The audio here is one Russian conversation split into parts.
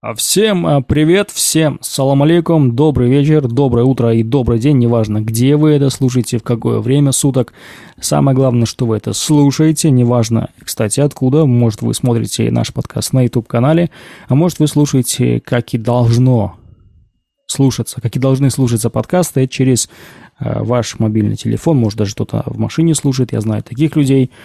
А Всем а, привет, всем салам алейкум, добрый вечер, доброе утро и добрый день, неважно, где вы это слушаете, в какое время суток. Самое главное, что вы это слушаете, неважно, кстати, откуда. Может, вы смотрите наш подкаст на YouTube-канале, а может, вы слушаете, как и должно слушаться, как и должны слушаться подкасты через э, ваш мобильный телефон. Может, даже кто-то в машине слушает, я знаю таких людей –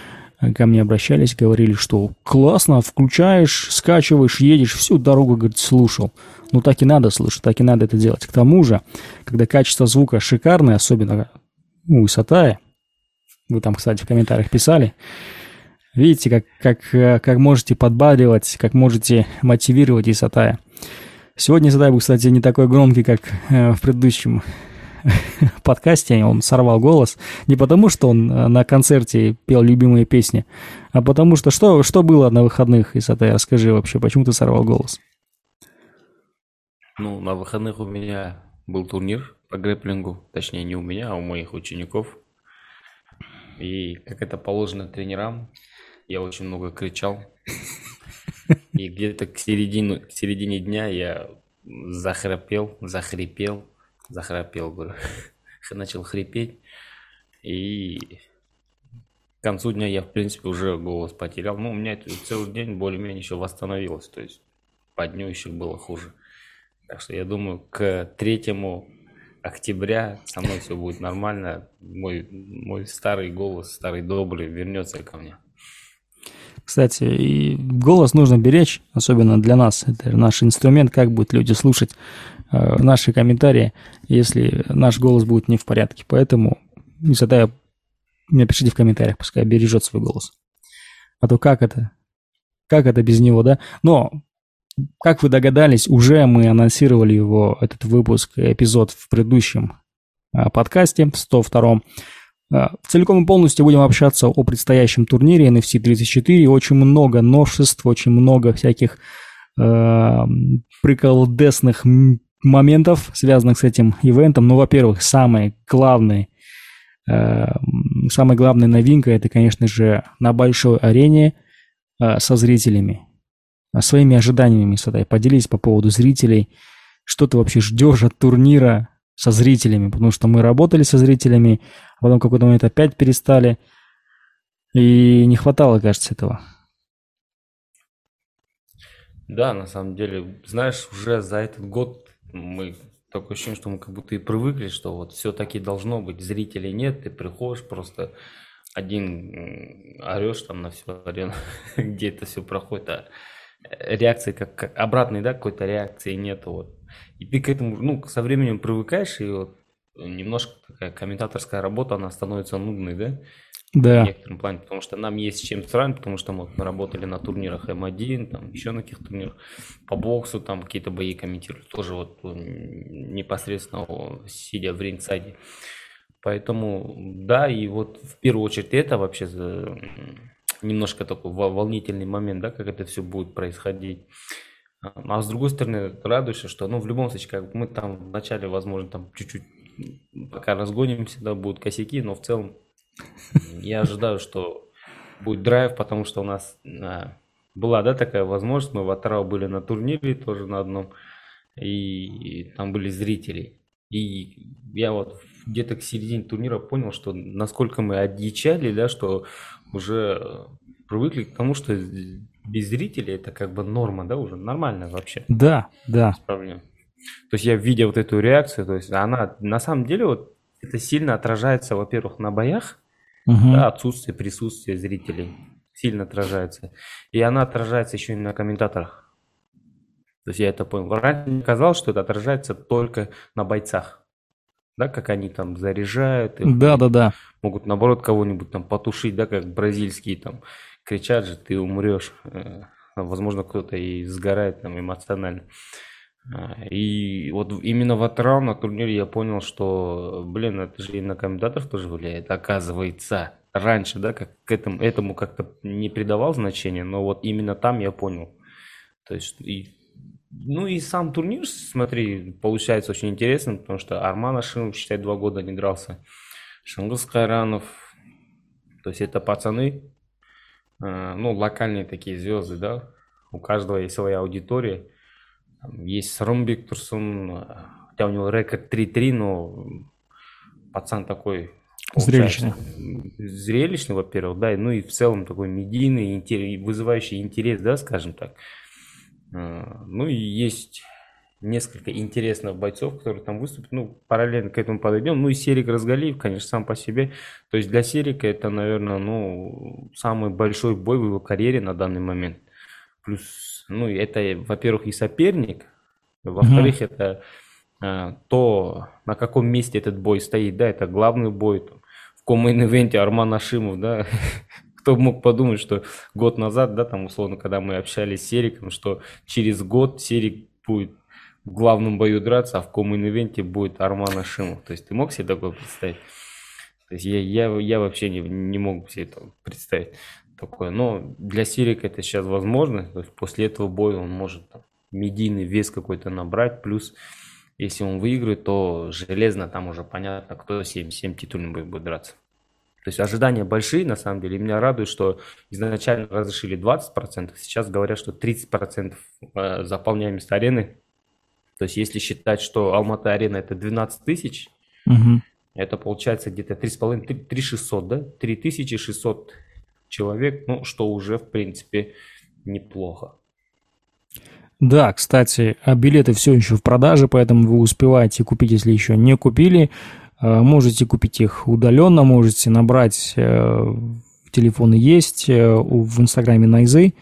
ко мне обращались, говорили, что классно, включаешь, скачиваешь, едешь, всю дорогу, говорит, слушал. Ну, так и надо слушать, так и надо это делать. К тому же, когда качество звука шикарное, особенно ну, Исатая, вы там, кстати, в комментариях писали, видите, как, как, как можете подбадривать, как можете мотивировать Исатая. Сегодня Исатай кстати, не такой громкий, как э, в предыдущем подкасте он сорвал голос. Не потому, что он э, на концерте пел любимые песни, а потому что что, что было на выходных, Исатай, расскажи вообще, почему ты сорвал голос? Ну, на выходных у меня был турнир по грэплингу, точнее не у меня, а у моих учеников. И как это положено тренерам, я очень много кричал. И где-то к середине, к середине дня я захрапел, захрипел, захрапел, говорю, начал хрипеть. И к концу дня я, в принципе, уже голос потерял. Ну, у меня это целый день более-менее еще восстановилось. То есть по дню еще было хуже. Так что я думаю, к третьему октября со мной все будет нормально. Мой, мой старый голос, старый добрый вернется ко мне. Кстати, и голос нужно беречь, особенно для нас. Это наш инструмент, как будут люди слушать наши комментарии, если наш голос будет не в порядке. Поэтому не задаю, напишите в комментариях, пускай бережет свой голос. А то как это? Как это без него, да? Но, как вы догадались, уже мы анонсировали его, этот выпуск, эпизод в предыдущем э, подкасте, в 102 Э, целиком и полностью будем общаться о предстоящем турнире NFC 34. Очень много новшеств, очень много всяких э, приколдесных моментов, связанных с этим ивентом. Ну, во-первых, самый главный, э, самая главная новинка это, конечно же, на большой арене э, со зрителями. Своими ожиданиями, Садай, поделись по поводу зрителей. Что ты вообще ждешь от турнира? со зрителями, потому что мы работали со зрителями, а потом в какой-то момент опять перестали, и не хватало, кажется, этого. Да, на самом деле, знаешь, уже за этот год мы такое ощущение, что мы как будто и привыкли, что вот все таки должно быть, зрителей нет, ты приходишь просто один орешь там на всю арену, где это все проходит, а реакции как, как обратной, да, какой-то реакции нету вот и ты к этому, ну, со временем привыкаешь, и вот немножко такая комментаторская работа, она становится нудной, да? Да. В некотором плане, потому что нам есть чем сравнить, потому что мы, мы работали на турнирах М1, там еще на каких-то турнирах, по боксу там какие-то бои комментировали, тоже вот непосредственно сидя в рингсайде. Поэтому, да, и вот в первую очередь это вообще немножко такой волнительный момент, да, как это все будет происходить. А с другой стороны, радуешься, что, ну, в любом случае, как мы там вначале, возможно, там чуть-чуть, пока разгонимся, да, будут косяки, но в целом я ожидаю, что будет драйв, потому что у нас а, была, да, такая возможность, мы в Атарау были на турнире тоже на одном, и, и там были зрители. И я вот где-то к середине турнира понял, что насколько мы одичали, да, что уже привыкли к тому, что без зрителей это как бы норма, да, уже нормально вообще. Да, да. То есть я видя вот эту реакцию, то есть она на самом деле вот это сильно отражается, во-первых, на боях, угу. да, отсутствие присутствия зрителей сильно отражается. И она отражается еще и на комментаторах. То есть я это понял. Раньше мне казалось, что это отражается только на бойцах. Да, как они там заряжают. Да, да, да. Могут наоборот кого-нибудь там потушить, да, как бразильские там кричат же, ты умрешь. Э, возможно, кто-то и сгорает там эмоционально. А, и вот именно в Атрау на турнире я понял, что, блин, это же и на комментаторов тоже влияет, оказывается. Раньше, да, как к этому, этому как-то не придавал значения, но вот именно там я понял. То есть, и, ну и сам турнир, смотри, получается очень интересным, потому что Арман Ашимов, считай, два года не дрался. Шангус Кайранов, то есть это пацаны, Э, ну, локальные такие звезды, да, у каждого есть своя аудитория. Есть Сромбек Турсун, хотя у него рекорд 3-3, но пацан такой Зрелищный. Зрелищный, во-первых, да, ну и в целом такой медийный, интерес, вызывающий интерес, да, скажем так. А, ну и есть несколько интересных бойцов, которые там выступят. Ну, параллельно к этому подойдем. Ну и Серик Разгалиев, конечно, сам по себе. То есть для Серика это, наверное, ну, самый большой бой в его карьере на данный момент. Плюс, ну, это, во-первых, и соперник, во-вторых, mm-hmm. это а, то, на каком месте этот бой стоит, да, это главный бой, там, в коммейн-ивенте Арман Ашимов, да, кто мог подумать, что год назад, да, там, условно, когда мы общались с Сериком, что через год Серик будет в главном бою драться, а в коммейн-ивенте будет Арман Ашимов. То есть ты мог себе такое представить? То есть я, я, я вообще не, не мог себе это представить такое. Но для Сирика это сейчас возможно. То есть после этого боя он может там, медийный вес какой-то набрать. Плюс если он выиграет, то железно там уже понятно, кто 7, 7 титульный бой будет драться. То есть ожидания большие, на самом деле. И меня радует, что изначально разрешили 20%, сейчас говорят, что 30% э, заполняемость арены. То есть если считать, что Алмата арена это 12 тысяч, угу. это получается где-то 3,5, 3 600, да? 3600 человек, ну, что уже, в принципе, неплохо. Да, кстати, а билеты все еще в продаже, поэтому вы успеваете купить, если еще не купили. Э, можете купить их удаленно, можете набрать, э, телефоны есть, э, в инстаграме Найзы,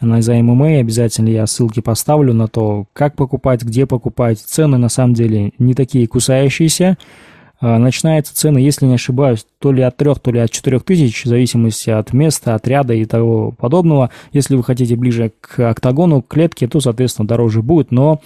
Найза ММА, обязательно я ссылки поставлю на то, как покупать, где покупать. Цены на самом деле не такие кусающиеся. А, начинается цена, если не ошибаюсь, то ли от 3, то ли от 4 тысяч, в зависимости от места, отряда и того подобного. Если вы хотите ближе к октагону, к клетке, то, соответственно, дороже будет, но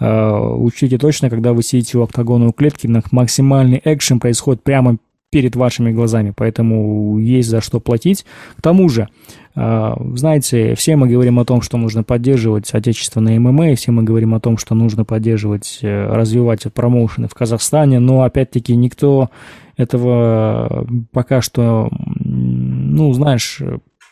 э, учтите точно, когда вы сидите у октагона у клетки, максимальный экшен происходит прямо перед вашими глазами, поэтому есть за что платить. К тому же, а, знаете, все мы говорим о том, что нужно поддерживать отечественные ММА, все мы говорим о том, что нужно поддерживать, э, развивать промоушены в Казахстане, но опять-таки никто этого пока что, ну, знаешь,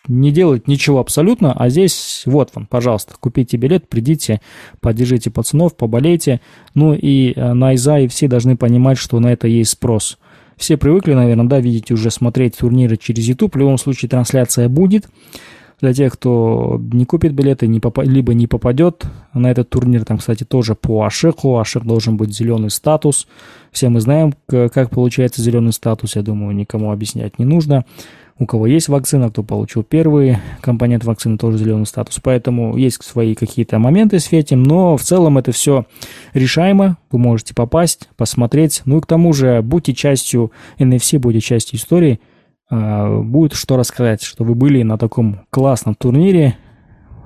не делает ничего абсолютно, а здесь вот вам, пожалуйста, купите билет, придите, поддержите пацанов, поболейте. Ну и э, Найза и все должны понимать, что на это есть спрос – все привыкли, наверное, да, видите, уже смотреть турниры через YouTube. В любом случае трансляция будет. Для тех, кто не купит билеты, не поп... либо не попадет на этот турнир, там, кстати, тоже по Ашеку. Ашек должен быть зеленый статус. Все мы знаем, как получается зеленый статус. Я думаю, никому объяснять не нужно у кого есть вакцина, кто получил первый компонент вакцины, тоже зеленый статус. Поэтому есть свои какие-то моменты с этим, но в целом это все решаемо. Вы можете попасть, посмотреть. Ну и к тому же будьте частью NFC, будьте частью истории. А, будет что рассказать, что вы были на таком классном турнире.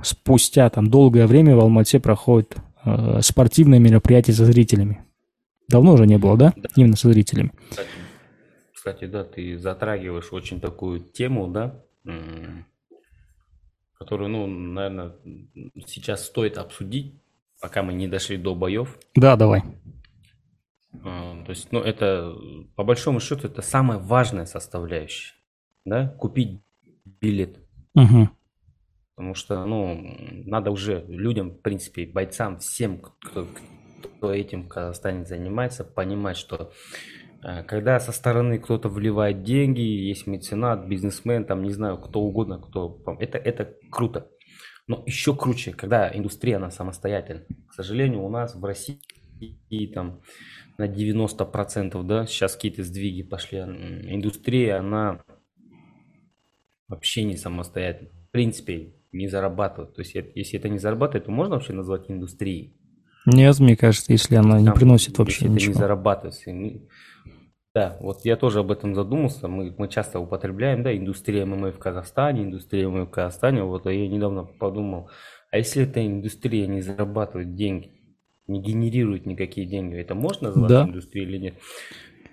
Спустя там долгое время в Алмате проходит а, спортивное мероприятие со зрителями. Давно уже не было, да? Именно со зрителями. Кстати, да, ты затрагиваешь очень такую тему, да, которую, ну, наверное, сейчас стоит обсудить, пока мы не дошли до боев. Да, давай. А, то есть, ну, это, по большому счету, это самая важная составляющая, да, купить билет. Угу. Потому что, ну, надо уже людям, в принципе, бойцам, всем, кто, кто этим в Казахстане занимается, понимать, что когда со стороны кто-то вливает деньги, есть меценат, бизнесмен, там, не знаю, кто угодно, кто... Это, это круто. Но еще круче, когда индустрия, она самостоятельна. К сожалению, у нас в России и там на 90%, да, сейчас какие-то сдвиги пошли. Индустрия, она вообще не самостоятельна. В принципе, не зарабатывает. То есть, если это не зарабатывает, то можно вообще назвать индустрией? Нет, мне кажется, если она не Там, приносит вообще если ничего. Это не зарабатывает. Да, вот я тоже об этом задумался. Мы, мы часто употребляем, да, индустрия ММА в Казахстане, индустрия ММА в Казахстане. Вот я недавно подумал, а если эта индустрия не зарабатывает деньги, не генерирует никакие деньги, это можно назвать да. индустрией или нет?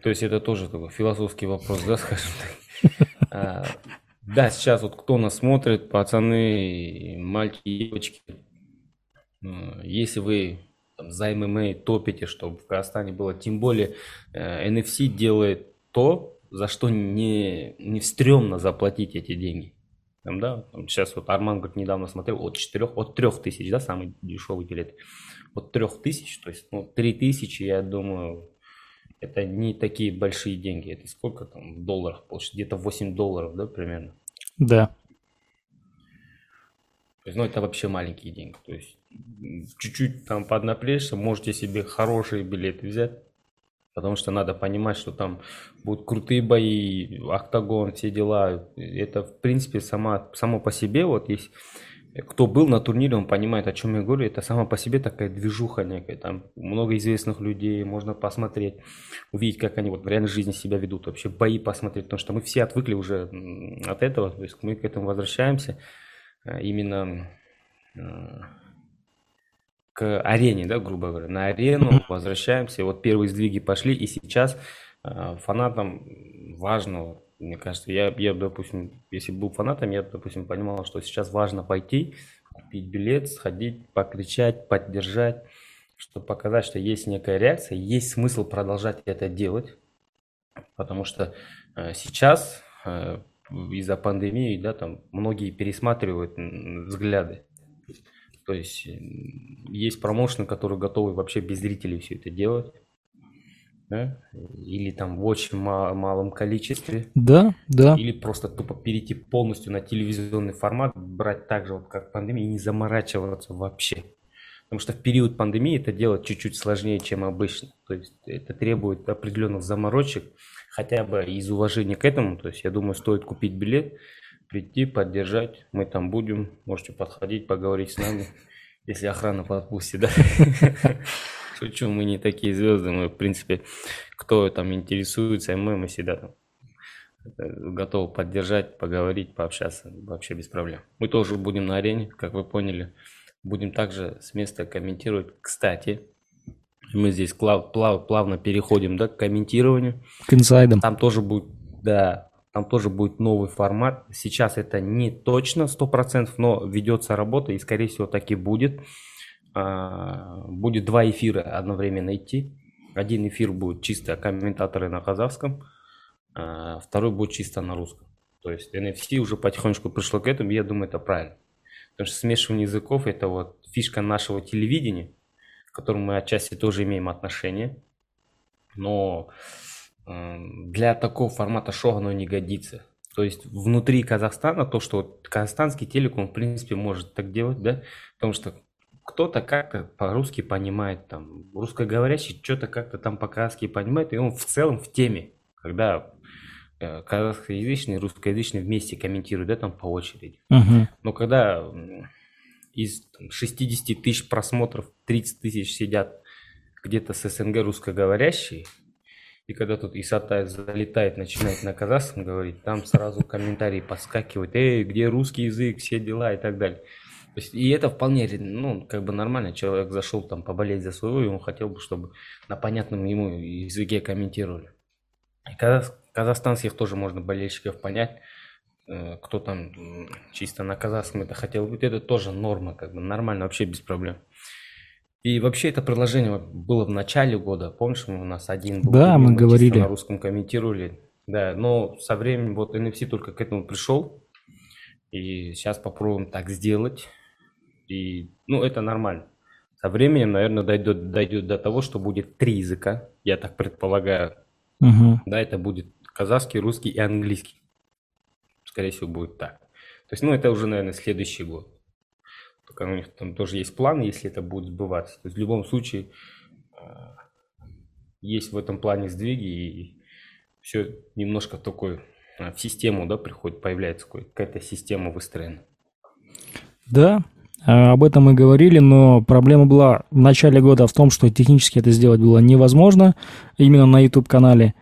То есть это тоже такой философский вопрос, да, скажем так. А, да, сейчас вот кто нас смотрит, пацаны, мальчики, девочки, если вы там, за ММА топите, чтобы в Казахстане было. Тем более э, NFC делает то, за что не, не стрёмно заплатить эти деньги. Там, да, там сейчас вот Арман говорит, недавно смотрел, от 4, от 3 тысяч, да, самый дешевый билет. от 3000, то есть ну, 3000, я думаю, это не такие большие деньги. Это сколько там в долларах? Где-то 8 долларов, да, примерно? Да. То есть, ну, это вообще маленькие деньги. То есть, чуть-чуть там поднапрячься, можете себе хорошие билеты взять. Потому что надо понимать, что там будут крутые бои, октагон, все дела. Это, в принципе, сама, само по себе, вот есть кто был на турнире, он понимает, о чем я говорю. Это сама по себе такая движуха некая. Там много известных людей, можно посмотреть, увидеть, как они вот в реальной жизни себя ведут, вообще бои посмотреть. Потому что мы все отвыкли уже от этого, то есть мы к этому возвращаемся э, именно к арене, да, грубо говоря. На арену возвращаемся, и вот первые сдвиги пошли, и сейчас э, фанатам важно мне кажется, я, я, допустим, если был фанатом, я, допустим, понимал, что сейчас важно пойти, купить билет, сходить, покричать, поддержать, чтобы показать, что есть некая реакция, есть смысл продолжать это делать, потому что э, сейчас э, из-за пандемии, да, там многие пересматривают взгляды. То есть есть промоушены, которые готовы вообще без зрителей все это делать да? или там в очень мал- малом количестве. Да, да. Или просто тупо перейти полностью на телевизионный формат, брать так же, вот как пандемия, и не заморачиваться вообще. Потому что в период пандемии это делать чуть-чуть сложнее, чем обычно. То есть это требует определенных заморочек, хотя бы из уважения к этому. То есть я думаю, стоит купить билет, прийти, поддержать. Мы там будем, можете подходить, поговорить с нами, если охрана подпустит, да? Шучу, мы не такие звезды, мы, в принципе, кто там интересуется, мы, мы всегда там готовы поддержать, поговорить, пообщаться, вообще без проблем. Мы тоже будем на арене, как вы поняли. Будем также с места комментировать. Кстати, мы здесь плав, плав, плавно переходим да, к комментированию. К инсайдам. Там тоже будет, да, там тоже будет новый формат. Сейчас это не точно 100%, но ведется работа и, скорее всего, так и будет. А, будет два эфира одновременно идти. Один эфир будет чисто комментаторы на казахском, а второй будет чисто на русском. То есть NFC уже потихонечку пришло к этому, я думаю, это правильно. Потому что смешивание языков – это вот фишка нашего телевидения, к которому мы отчасти тоже имеем отношение. Но для такого формата шоу оно не годится. То есть внутри Казахстана то, что вот казахстанский телеком в принципе может так делать, да, потому что кто-то как-то по-русски понимает, там, русскоговорящий что-то как-то там по-казахски понимает, и он в целом в теме, когда э, казахскоязычный и русскоязычный вместе комментируют, да, там по очереди. Uh-huh. Но когда из там, 60 тысяч просмотров 30 тысяч сидят где-то с СНГ русскоговорящие, и когда тут Исатай залетает, начинает на казахском говорить, там сразу комментарии подскакивают, эй, где русский язык, все дела и так далее. То есть, и это вполне, ну, как бы нормально. Человек зашел там поболеть за своего, и он хотел бы, чтобы на понятном ему языке комментировали. И казах, казахстанских тоже можно болельщиков понять, э, кто там чисто на казахском это хотел быть, это тоже норма, как бы нормально, вообще без проблем. И вообще это предложение было в начале года, помнишь, у нас один был, да, мы говорили на русском комментировали, да, но со временем вот NFC только к этому пришел, и сейчас попробуем так сделать, и, ну, это нормально. Со временем, наверное, дойдет, дойдет до того, что будет три языка, я так предполагаю. Угу. Да, это будет казахский, русский и английский. Скорее всего, будет так. То есть, ну, это уже, наверное, следующий год. Только у них там тоже есть план, если это будет сбываться. То есть, в любом случае, а, есть в этом плане сдвиги, и все немножко такой а, в систему, да, приходит, появляется какая-то система выстроена. Да, а, об этом мы говорили, но проблема была в начале года в том, что технически это сделать было невозможно именно на YouTube-канале.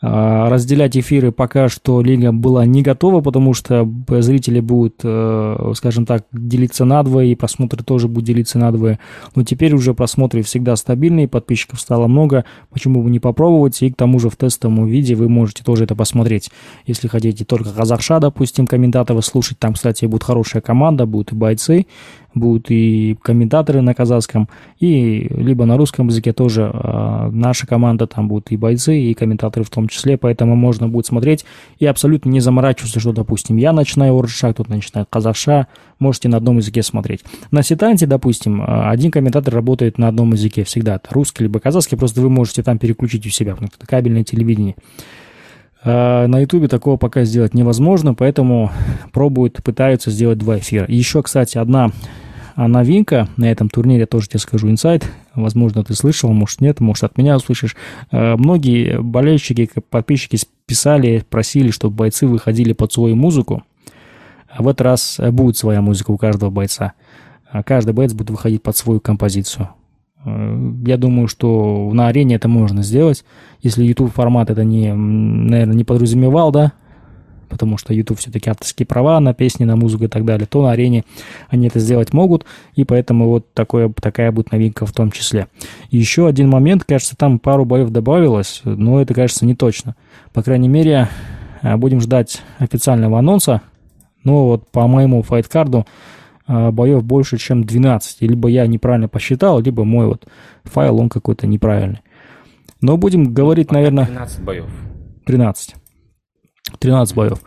А, разделять эфиры пока что лига была не готова, потому что зрители будут, э, скажем так, делиться на двое, и просмотры тоже будут делиться на двое. Но теперь уже просмотры всегда стабильные, подписчиков стало много, почему бы не попробовать, и к тому же в тестовом виде вы можете тоже это посмотреть. Если хотите только казахша, допустим, комментаторов слушать, там, кстати, будет хорошая команда, будут и бойцы, будут и комментаторы на казахском, и либо на русском языке тоже э, наша команда, там будут и бойцы, и комментаторы в том том числе, поэтому можно будет смотреть и абсолютно не заморачиваться, что, допустим, я начинаю орджа, кто-то начинает казахша, можете на одном языке смотреть. На сетанте, допустим, э, один комментатор работает на одном языке всегда, это русский либо казахский, просто вы можете там переключить у себя, потому что это кабельное телевидение. А на Ютубе такого пока сделать невозможно, поэтому пробуют, пытаются сделать два эфира. Еще, кстати, одна новинка на этом турнире, тоже тебе скажу, инсайт. Возможно, ты слышал, может нет, может от меня услышишь. А, многие болельщики, подписчики писали, просили, чтобы бойцы выходили под свою музыку. А в этот раз будет своя музыка у каждого бойца. Каждый боец будет выходить под свою композицию. Э, я думаю, что на арене это можно сделать, если YouTube формат это не, наверное, не подразумевал, да, потому что YouTube все-таки авторские права на песни, на музыку и так далее, то на арене они это сделать могут, и поэтому вот такое, такая будет новинка в том числе. И еще один момент, кажется, там пару боев добавилось, но это, кажется, не точно. По крайней мере, э, будем ждать официального анонса, но вот по моему файткарду а, боев больше, чем 12. Либо я неправильно посчитал, либо мой вот файл, он какой-то неправильный. Но будем говорить, Пока наверное... 13 боев. 13. 13 боев.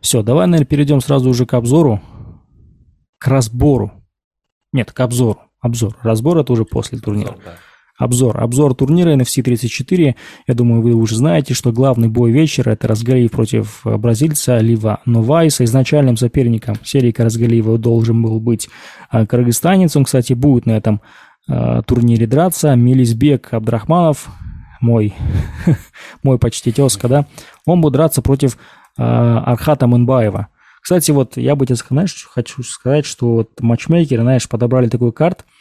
Все, давай, наверное, перейдем сразу уже к обзору. К разбору. Нет, к обзору. Обзор. Разбор это уже после турнира. Обзор, да. Обзор. Обзор турнира NFC 34. Я думаю, вы уже знаете, что главный бой вечера – это Разгалиев против э, бразильца Лива Новайса. Изначальным соперником серии Разгалиева должен был быть э, кыргызстанец. Он, кстати, будет на этом э, турнире драться. Мелизбек Абдрахманов, мой, мой почти тезка, да, он будет драться против Архата Мынбаева. Кстати, вот я бы тебе, знаешь, хочу сказать, что вот матчмейкеры, знаешь, подобрали такой карт –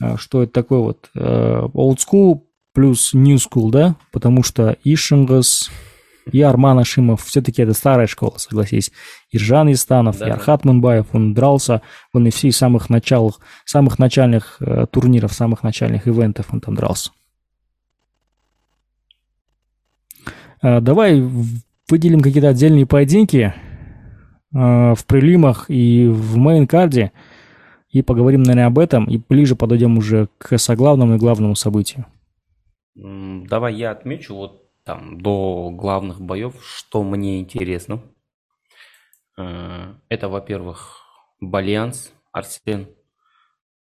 а, что это такое вот э, old school плюс new school, да, потому что Ишингас и Арман Ашимов, все-таки это старая школа, согласись. Иржан Истанов, да, и Архат Мунбаев, он дрался, и все самых началах, самых начальных э, турниров, самых начальных ивентов он там дрался. Э, давай выделим какие-то отдельные поединки э, в prelim ах и в main card е – и поговорим, наверное, об этом, и ближе подойдем уже к соглавному и главному событию. Давай я отмечу вот там до главных боев, что мне интересно. Э, это, во-первых, Бальянс, Арсен.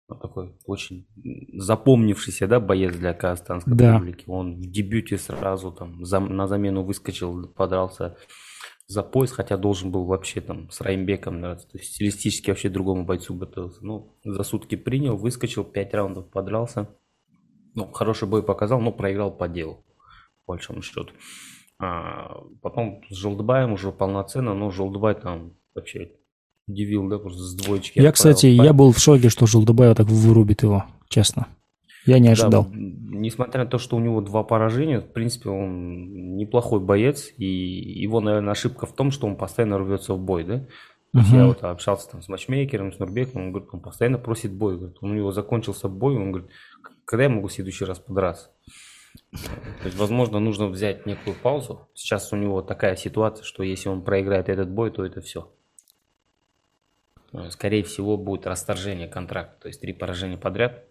Такой очень запомнившийся, да, боец для казахстанской да. публики. Он в дебюте сразу там за, на замену выскочил, подрался за пояс, хотя должен был вообще там с Раймбеком драться. То есть стилистически вообще другому бойцу готовился. Ну, за сутки принял, выскочил, пять раундов подрался. Ну, хороший бой показал, но проиграл по делу, по большому счету. А потом с Желдбаем уже полноценно, но Желдбай там вообще удивил, да, просто с двоечки. Я, кстати, я был в шоке, что Желдбай так вырубит его, честно. Я не ожидал. Да, несмотря на то, что у него два поражения, в принципе, он неплохой боец, и его, наверное, ошибка в том, что он постоянно рвется в бой, да? То есть uh-huh. я вот общался там с матчмейкером, с Нурбеком, он говорит, он постоянно просит бой. Говорит, у него закончился бой, он говорит, когда я могу в следующий раз подраться? То есть, возможно, нужно взять некую паузу. Сейчас у него такая ситуация, что если он проиграет этот бой, то это все. Скорее всего, будет расторжение контракта. То есть три поражения подряд.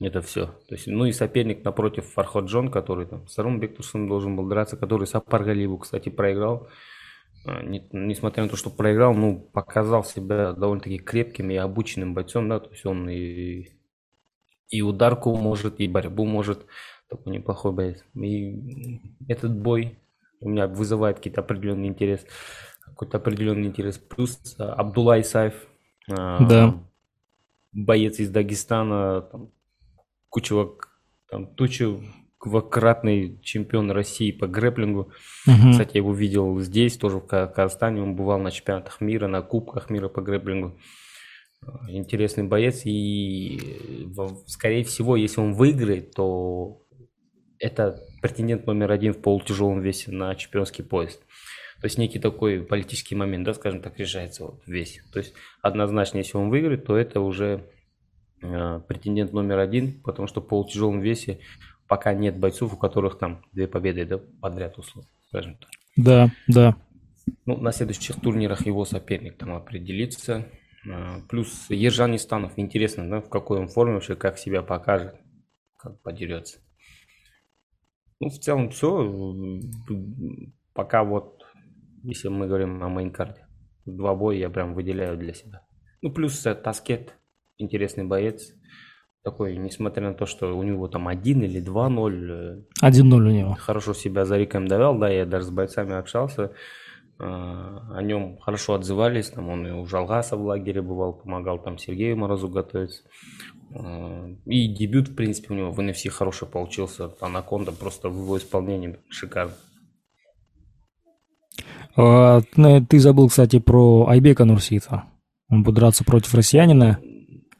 Это все. То есть, ну и соперник напротив Фархот Джон, который там с Арум Бектурсом должен был драться, который Сапар Галибу, кстати, проиграл. А, не, несмотря на то, что проиграл, ну, показал себя довольно-таки крепким и обученным бойцом, да, то есть он и, и ударку может, и борьбу может, такой неплохой боец. И этот бой у меня вызывает какие-то определенный интерес, какой-то определенный интерес. Плюс а, Абдулла Исаев, а, да. боец из Дагестана, там, куча, там, тучевократный чемпион России по грэплингу. Угу. Кстати, я его видел здесь, тоже в Казахстане. Он бывал на чемпионатах мира, на кубках мира по грэплингу. Интересный боец. И, скорее всего, если он выиграет, то это претендент номер один в полутяжелом весе на чемпионский пояс. То есть некий такой политический момент, да, скажем так, решается вот весь. То есть однозначно, если он выиграет, то это уже Э, претендент номер один, потому что в полутяжелом весе пока нет бойцов, у которых там две победы да, подряд, условно, скажем так. Да, да. Ну, на следующих турнирах его соперник там определится. Э, плюс Ержан Истанов, интересно, да, в какой он форме вообще, как себя покажет, как подерется. Ну, в целом все. Пока вот, если мы говорим о мейнкарде, два боя я прям выделяю для себя. Ну, плюс э, Таскет, интересный боец. Такой, несмотря на то, что у него там 1 или 2-0. 1-0 у него. Хорошо себя зарекомендовал, да, я даже с бойцами общался. О нем хорошо отзывались, там он и у Жалгаса в лагере бывал, помогал там Сергею Морозу готовиться. И дебют, в принципе, у него в NFC хороший получился. Анаконда просто в его исполнении шикарно. А, ну, ты забыл, кстати, про Айбека Нурсита. Он будет драться против россиянина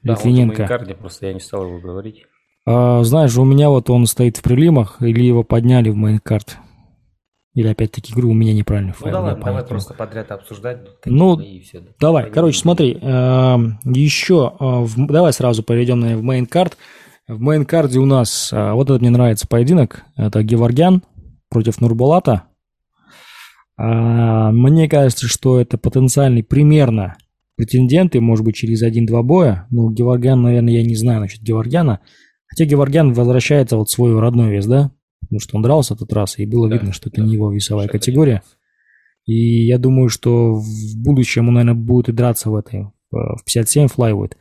да, Литвиненко. Он карде, просто я не стал его говорить. А, знаешь, у меня вот он стоит в прилимах, или его подняли в мейнкарт. Или опять-таки игру у меня неправильный ну, файл. Ну давай, давай просто подряд обсуждать. Ну, и все, да. давай, короче, смотри, э, еще, э, в, давай сразу перейдем на в main card. В main card е у нас, э, вот этот мне нравится поединок, это Геворгян против Нурбулата. Э, мне кажется, что это потенциальный примерно претенденты, может быть, через один-два боя. Ну, Геворгян, наверное, я не знаю насчет Геворгяна. Хотя Геворгян возвращается вот в свой родной вес, да? Потому что он дрался тот раз, и было да, видно, что это да. не его весовая категория. И я думаю, что в будущем он, наверное, будет и драться в этой, в 57 флайвуд.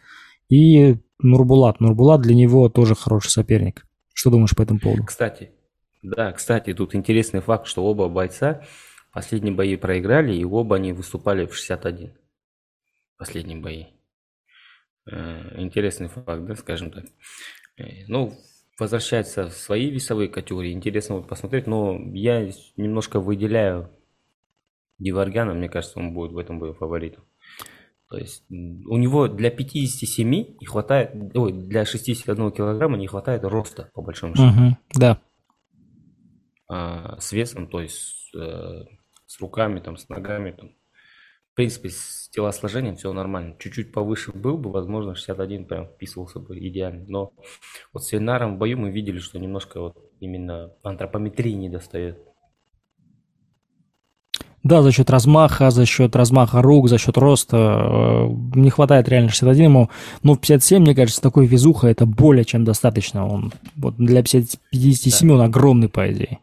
И Нурбулат. Нурбулат для него тоже хороший соперник. Что думаешь по этому поводу? Кстати, да, кстати, тут интересный факт, что оба бойца последние бои проиграли, и оба они выступали в 61. Последние бои. Э, интересный факт, да, скажем так. Э, ну, возвращается в свои весовые категории. Интересно вот посмотреть, но я немножко выделяю Диваргана, мне кажется, он будет в этом бою фаворитом. То есть у него для 57 не хватает, ой, для 61 килограмма не хватает роста, по большому счету. Угу, да. А, с весом, то есть э, с руками, там, с ногами, там, в принципе, с телосложением все нормально. Чуть-чуть повыше был бы, возможно, 61 прям вписывался бы идеально. Но вот с Ильнаром в бою мы видели, что немножко вот именно антропометрии не достает. Да, за счет размаха, за счет размаха рук, за счет роста э, не хватает реально 61 ему. Но в 57, мне кажется, такой везуха это более чем достаточно. Он вот для 50, 57 да. он огромный, по идее.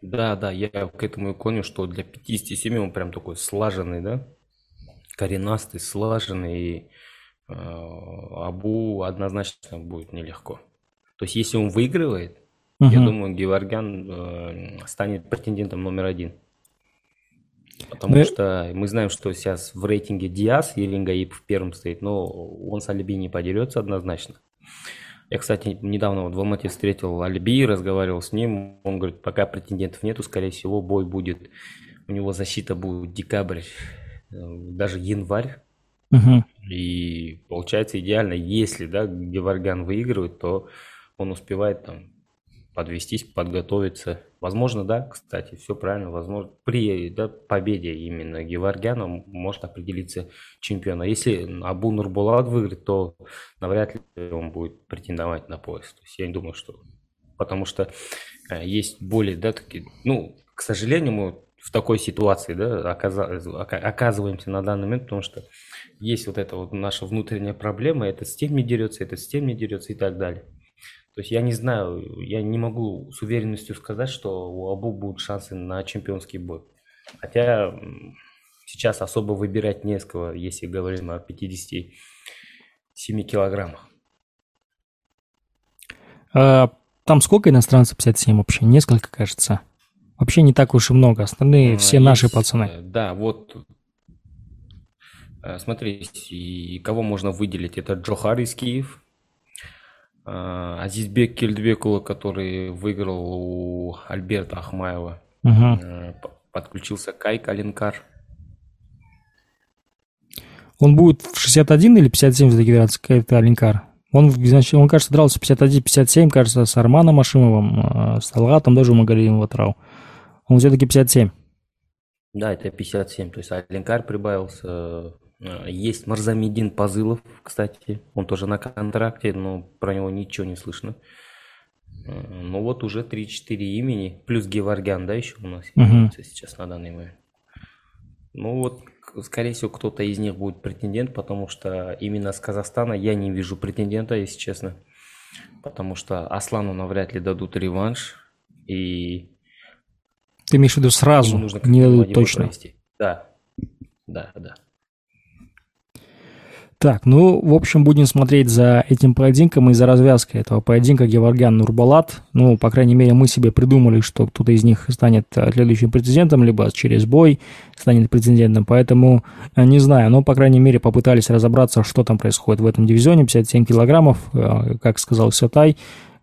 Да, да, я к этому и клоню, что для 57 он прям такой слаженный, да? Коренастый, слаженный. И э, Абу однозначно будет нелегко. То есть, если он выигрывает, угу. я думаю, Геворгян э, станет претендентом номер один. Потому Мы... что мы знаем, что сейчас в рейтинге Диас Елингаип в первом стоит, но он с Алиби не подерется однозначно. Я, кстати, недавно вот в Алмате встретил Альби, разговаривал с ним. Он говорит, пока претендентов нету, скорее всего, бой будет. У него защита будет декабрь, э, даже январь. Угу. И получается идеально, если да, Геварган выигрывает, то он успевает там подвестись, подготовиться. Возможно, да, кстати, все правильно. Возможно, при да, победе именно Геворгяна может определиться чемпион. А если Абу Нурбулат выиграет, то навряд ли он будет претендовать на пояс. То есть я не думаю, что... Потому что э, есть более, да, такие... Ну, к сожалению, мы в такой ситуации, да, оказываемся на данный момент, потому что есть вот эта вот наша внутренняя проблема, этот с тем не дерется, этот с тем не дерется и так далее. То есть я не знаю, я не могу с уверенностью сказать, что у Абу будут шансы на чемпионский бой. Хотя сейчас особо выбирать не с кого, если говорим о 57 килограммах. А, там сколько иностранцев 57 вообще? Несколько, кажется. Вообще не так уж и много. Остальные а, все есть, наши пацаны. Э, да, вот э, смотри, и кого можно выделить? Это Джохар из Киев, а, Азизбек Кельдбекула, который выиграл у Альберта Ахмаева. Угу. Подключился Кайк Алинкар. Он будет в 61 или 57 все-таки драться, Кайк Алинкар? Он, значит, он, кажется, дрался 51-57, кажется, с Арманом Ашимовым, а, с Талгатом, даже у Магалием Ватрау. Он все-таки 57. Да, это 57. То есть Алинкар прибавился Э, есть Марзамидин Пазылов, кстати, он тоже на контракте, но про него ничего не слышно. Э, ну вот уже 3-4 имени, плюс Геворгян, да, еще у нас uh-huh. сейчас на данный момент. Ну вот, скорее всего, кто-то из них будет претендент, потому что именно с Казахстана я не вижу претендента, если честно. Потому что Аслану навряд ли дадут реванш. И Ты имеешь в виду сразу, нужно не дадут точно? Провести. Да, да, да. Так, ну, в общем, будем смотреть за этим поединком и за развязкой этого поединка Геворгян Нурбалат. Ну, по крайней мере, мы себе придумали, что кто-то из них станет э, следующим претендентом, либо через бой станет претендентом. Поэтому, э, не знаю, но, по крайней мере, попытались разобраться, что там происходит в этом дивизионе. 57 килограммов, э, как сказал Сатай,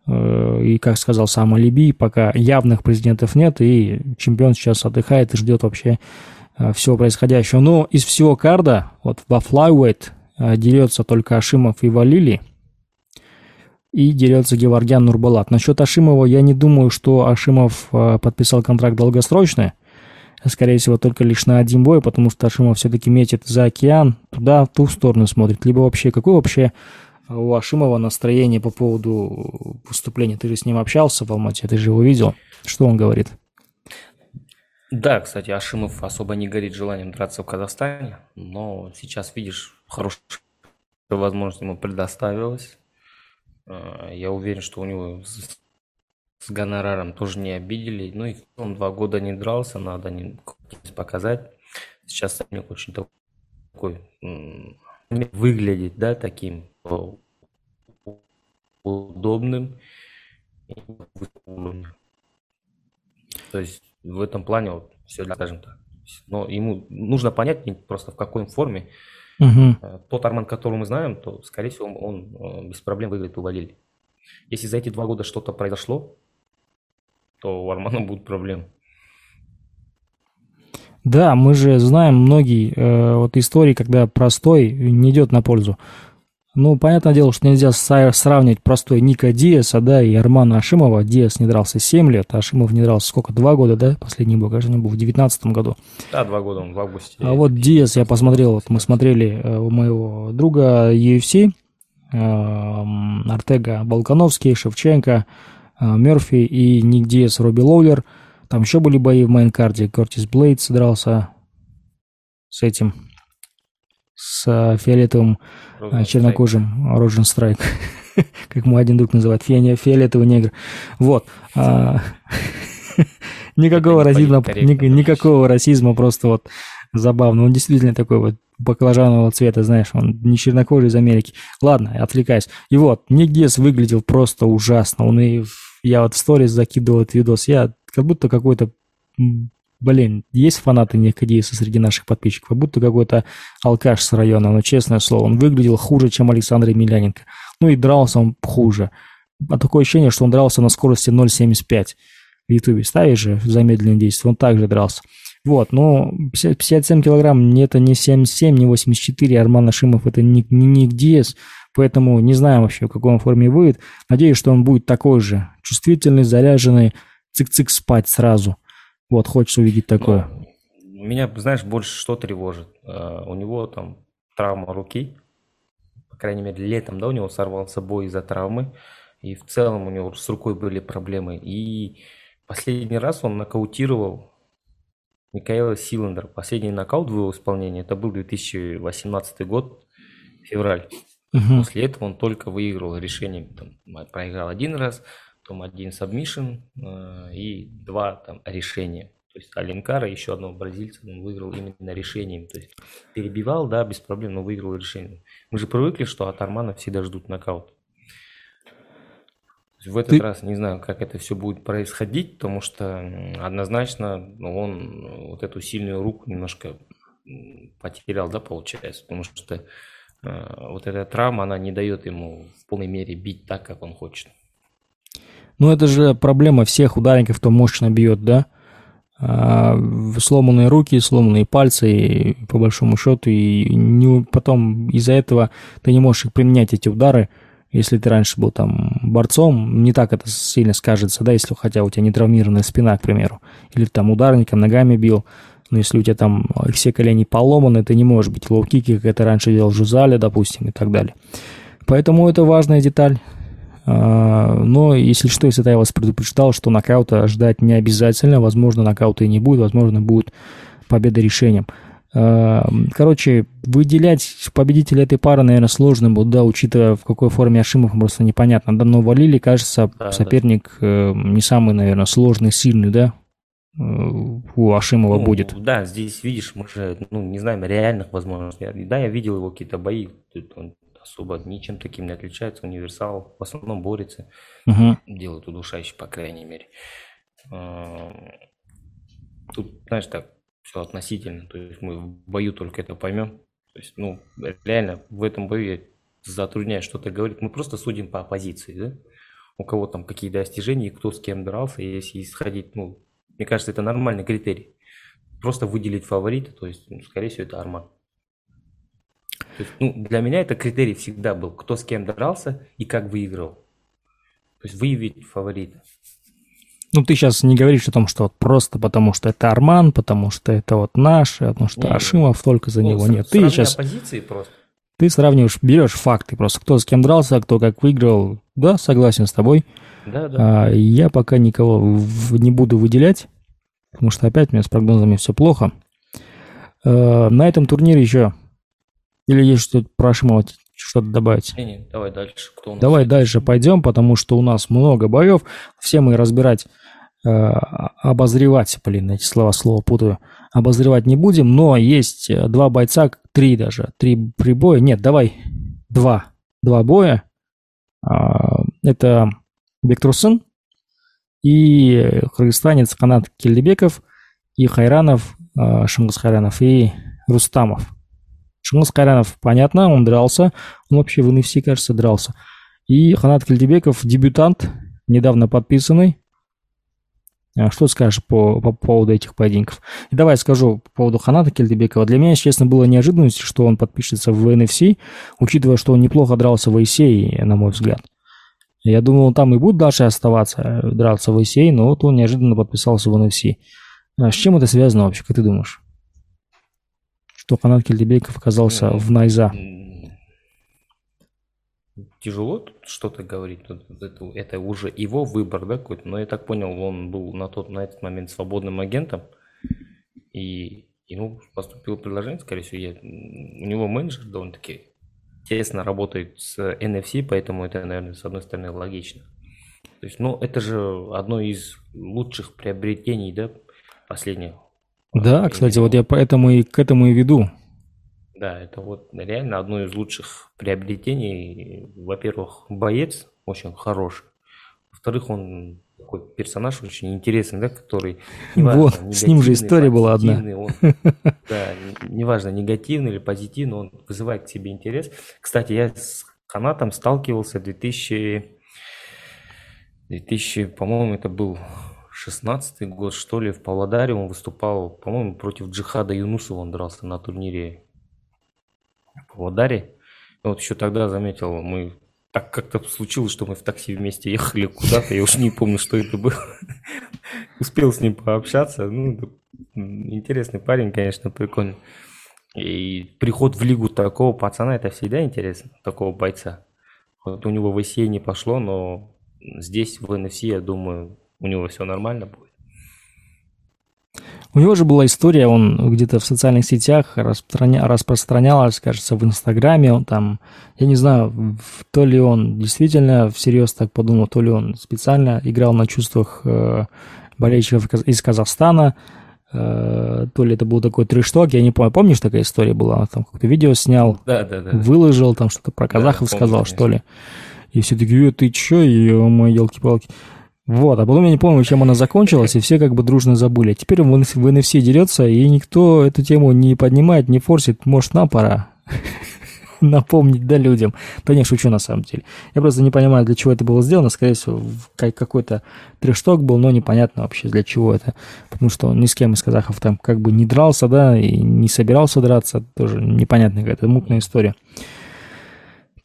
и, как сказал сам Алиби, пока явных президентов нет, и чемпион сейчас отдыхает и ждет вообще всего происходящего. Но из всего карда, вот во flyweight дерется только Ашимов и Валили, и дерется Геворгян Нурбалат. Насчет Ашимова я не думаю, что Ашимов э, подписал контракт долгосрочный. Скорее всего, только лишь на один бой, потому что Ашимов все-таки метит за океан, туда, в ту сторону смотрит. Либо вообще, какое вообще у Ашимова настроение по поводу выступления? Ты же с ним общался в Алмате, ты же его видел. Что он говорит? Да, кстати, Ашимов особо не горит желанием драться в Казахстане, но сейчас, видишь, хорошая возможность ему предоставилась. А, я уверен, что у него с, с гонораром тоже не обидели. Ну и он два года не дрался, надо не показать. Сейчас Самик очень такой выглядит, да, таким удобным. То есть в этом плане вот все, скажем так. Но ему нужно понять просто в какой форме. Угу. Тот Арман, которого мы знаем, то, скорее всего, он, он без проблем выиграет у Валили. Если за эти два года что-то произошло, то у Армана будут проблемы. Да, мы же знаем многие э, вот истории, когда простой не идет на пользу. Ну, понятное дело, что нельзя сравнивать простой Ника Диаса, да, и Армана Ашимова. Диас не дрался 7 лет, а Ашимов не дрался сколько? Два года, да? Последний бой, кажется, у был в 19 году. Да, два года, он в августе. А вот Диас, я посмотрел, вот мы смотрели э, у моего друга UFC, э, Артега Волконовский, Шевченко, э, Мерфи и Ник Диас, Робби Лоулер. Там еще были бои в main card е. Кертис Блейдс дрался с этим, с фиолетовым Розен чернокожим Розенстрайк, как мой один друг называет, фиолетовый негр. Вот. А, никакого расизма, никакого расизма, просто вот забавно. Он действительно такой вот баклажанового цвета, знаешь, он не чернокожий из Америки. Ладно, отвлекаюсь. И вот, Диас выглядел просто ужасно. Он и я вот в сторис закидывал этот видос, я как будто какой-то блин, есть фанаты Никодиеса среди наших подписчиков, как будто какой-то алкаш с района, но честное слово, он выглядел хуже, чем Александр Емельяненко. Ну и дрался он хуже. А такое ощущение, что он дрался на скорости 0,75 в Ютубе. Ставишь же замедленное действие, он также дрался. Вот, но 57 килограмм, это не 77, не 84, Арман Ашимов это не, не Ник Диас, поэтому не знаю вообще, в какой он форме будет. Надеюсь, что он будет такой же, чувствительный, заряженный, цик-цик спать сразу – вот, хочется увидеть такое. Но меня, знаешь, больше что тревожит. Uh, у него там травма руки. По крайней мере, летом, да, у него сорвался бой из-за травмы. И в целом у него с рукой были проблемы. И последний раз он нокаутировал Микаэла Силандер. Последний нокаут в его исполнении, это был 2018 год, февраль. Угу. После этого он только выиграл решением. Там, проиграл один раз, потом один submission э, и два там решения. То есть Алинкара, еще одного бразильца, он выиграл именно решением. То есть перебивал, да, без проблем, но выиграл решением. Мы же привыкли, что от Армана всегда ждут нокаут. В этот Ты... раз не знаю, как это все будет происходить, потому что однозначно ну, он вот эту сильную руку немножко потерял, да, получается, потому что э, вот эта травма, она не дает ему в полной мере бить так, как он хочет. Ну, это же проблема всех ударников, кто мощно бьет, да? А, сломанные руки, сломанные пальцы, по большому счету, и не, потом из-за этого ты не можешь применять эти удары, если ты раньше был там борцом, не так это сильно скажется, да, если хотя у тебя не травмированная спина, к примеру, или там ударником ногами бил, но если у тебя там все колени поломаны, ты не можешь быть low kick и, как это раньше делал Жузали, допустим, и так далее. Поэтому это важная деталь. А, но, если что, если я вас предупреждал, что нокаута ждать не обязательно. Возможно, нокаута и не будет, возможно, будет победа решением. Короче, выделять победителя этой пары, наверное, сложно будет, да, учитывая, в какой форме Ашимов, просто непонятно. Да, но Валили, кажется, да, соперник да. не самый, наверное, сложный, сильный, да, у Ашимова ну, будет. Да, здесь, видишь, мы же ну, не знаем реальных возможностей. Да, я видел его какие-то бои, он особо ничем таким не отличается, универсал, в основном борется, угу. делает удушающий, по крайней мере. Тут, знаешь, так, все относительно. То есть мы в бою только это поймем. То есть, ну, реально в этом бою я затрудняюсь что-то говорить. Мы просто судим по оппозиции, да? У кого там какие достижения, кто с кем дрался, если исходить, ну, мне кажется, это нормальный критерий. Просто выделить фаворита, то есть, ну, скорее всего, это Арман. То есть, ну, для меня это критерий всегда был, кто с кем дрался и как выиграл. То есть выявить фаворита. Ну, ты сейчас не говоришь о том, что вот просто потому, что это Арман, потому что это вот наш, потому что не, Ашимов только за ну, него. Нет, ты сейчас... позиции просто. Ты сравниваешь, берешь факты просто, кто с кем дрался, кто как выиграл. Да, согласен с тобой. Да, да. А, я пока никого в, не буду выделять, потому что опять у меня с прогнозами все плохо. А, на этом турнире еще... Или есть что-то про Ашимова что-то добавить? Не, не, давай дальше. Кто у нас давай дальше пойдем, потому что у нас много боев. Все мы разбирать Э, обозревать, блин, эти слова, слова путаю, обозревать не будем, но есть э, два бойца, три даже, три прибоя, нет, давай, два, два боя. А, это Бектурсын и кыргызстанец Канат Кельдебеков и Хайранов, э, Шыңгыз Хайранов и Рустамов. Шыңгыз Хайранов, понятно, он дрался, он вообще в NFC, кажется, дрался. И Ханат Кельдебеков, дебютант, недавно подписанный, а что скажешь по, по поводу этих поединков? И давай скажу по поводу Ханата Кельдебекова. Для меня, честно, было неожиданностью, что он подпишется в NFC, учитывая, что он неплохо дрался в Исей, на мой взгляд. Я думал, он там и будет дальше оставаться, драться в Исей, но вот он неожиданно подписался в NFC. А с чем это связано вообще, как ты думаешь? Что Ханат Кельдебеков оказался в Найза? тяжело что-то говорить. Это, это уже его выбор, да, какой-то. Но я так понял, он был на тот на этот момент свободным агентом, и ему поступило предложение, скорее всего, я, у него менеджер довольно-таки тесно работает с NFC, поэтому это, наверное, с одной стороны логично. То есть, ну, это же одно из лучших приобретений, да, последних. Да, кстати, вот я поэтому и к этому и веду. Да, это вот реально одно из лучших приобретений. Во-первых, боец очень хороший. Во-вторых, он такой персонаж очень интересный, да, который... Неважно, вот, с ним же история была одна. Он, да, неважно, негативный или позитивный, он вызывает к себе интерес. Кстати, я с канатом сталкивался в 2000... 2000, по-моему, это был 16 год, что ли, в Павлодаре он выступал, по-моему, против Джихада Юнусова он дрался на турнире в Павлодаре. И вот еще тогда заметил, мы так как-то случилось, что мы в такси вместе ехали куда-то, я уж не помню, что это было. Успел с ним пообщаться. Ну, интересный парень, конечно, прикольный. И приход в лигу такого пацана, это всегда интересно, такого бойца. Вот у него в ИСЕ не пошло, но здесь, в NFC, я думаю, у него все нормально будет. У него же была история, он где-то в социальных сетях распространя... распространялась, кажется, в Инстаграме, он там, я не знаю, то ли он действительно всерьез так подумал, то ли он специально играл на чувствах э, болельщиков из Казахстана, э, то ли это был такой трешток, я не помню, помнишь, такая история была, он там какое-то видео снял, да, да, да. выложил, там что-то про казахов да, сказал, помню, что ли. И все такие, «Э, ты чё, ё-моё, елки-палки. Вот, а потом я не помню, чем она закончилась, и все как бы дружно забыли. Теперь в NFC дерется, и никто эту тему не поднимает, не форсит. Может, нам пора напомнить, да, людям. Да не, шучу на самом деле. Я просто не понимаю, для чего это было сделано. Скорее всего, какой-то трешток был, но непонятно вообще, для чего это. Потому что он ни с кем из казахов там как бы не дрался, да, и не собирался драться. Тоже непонятная какая-то мутная история.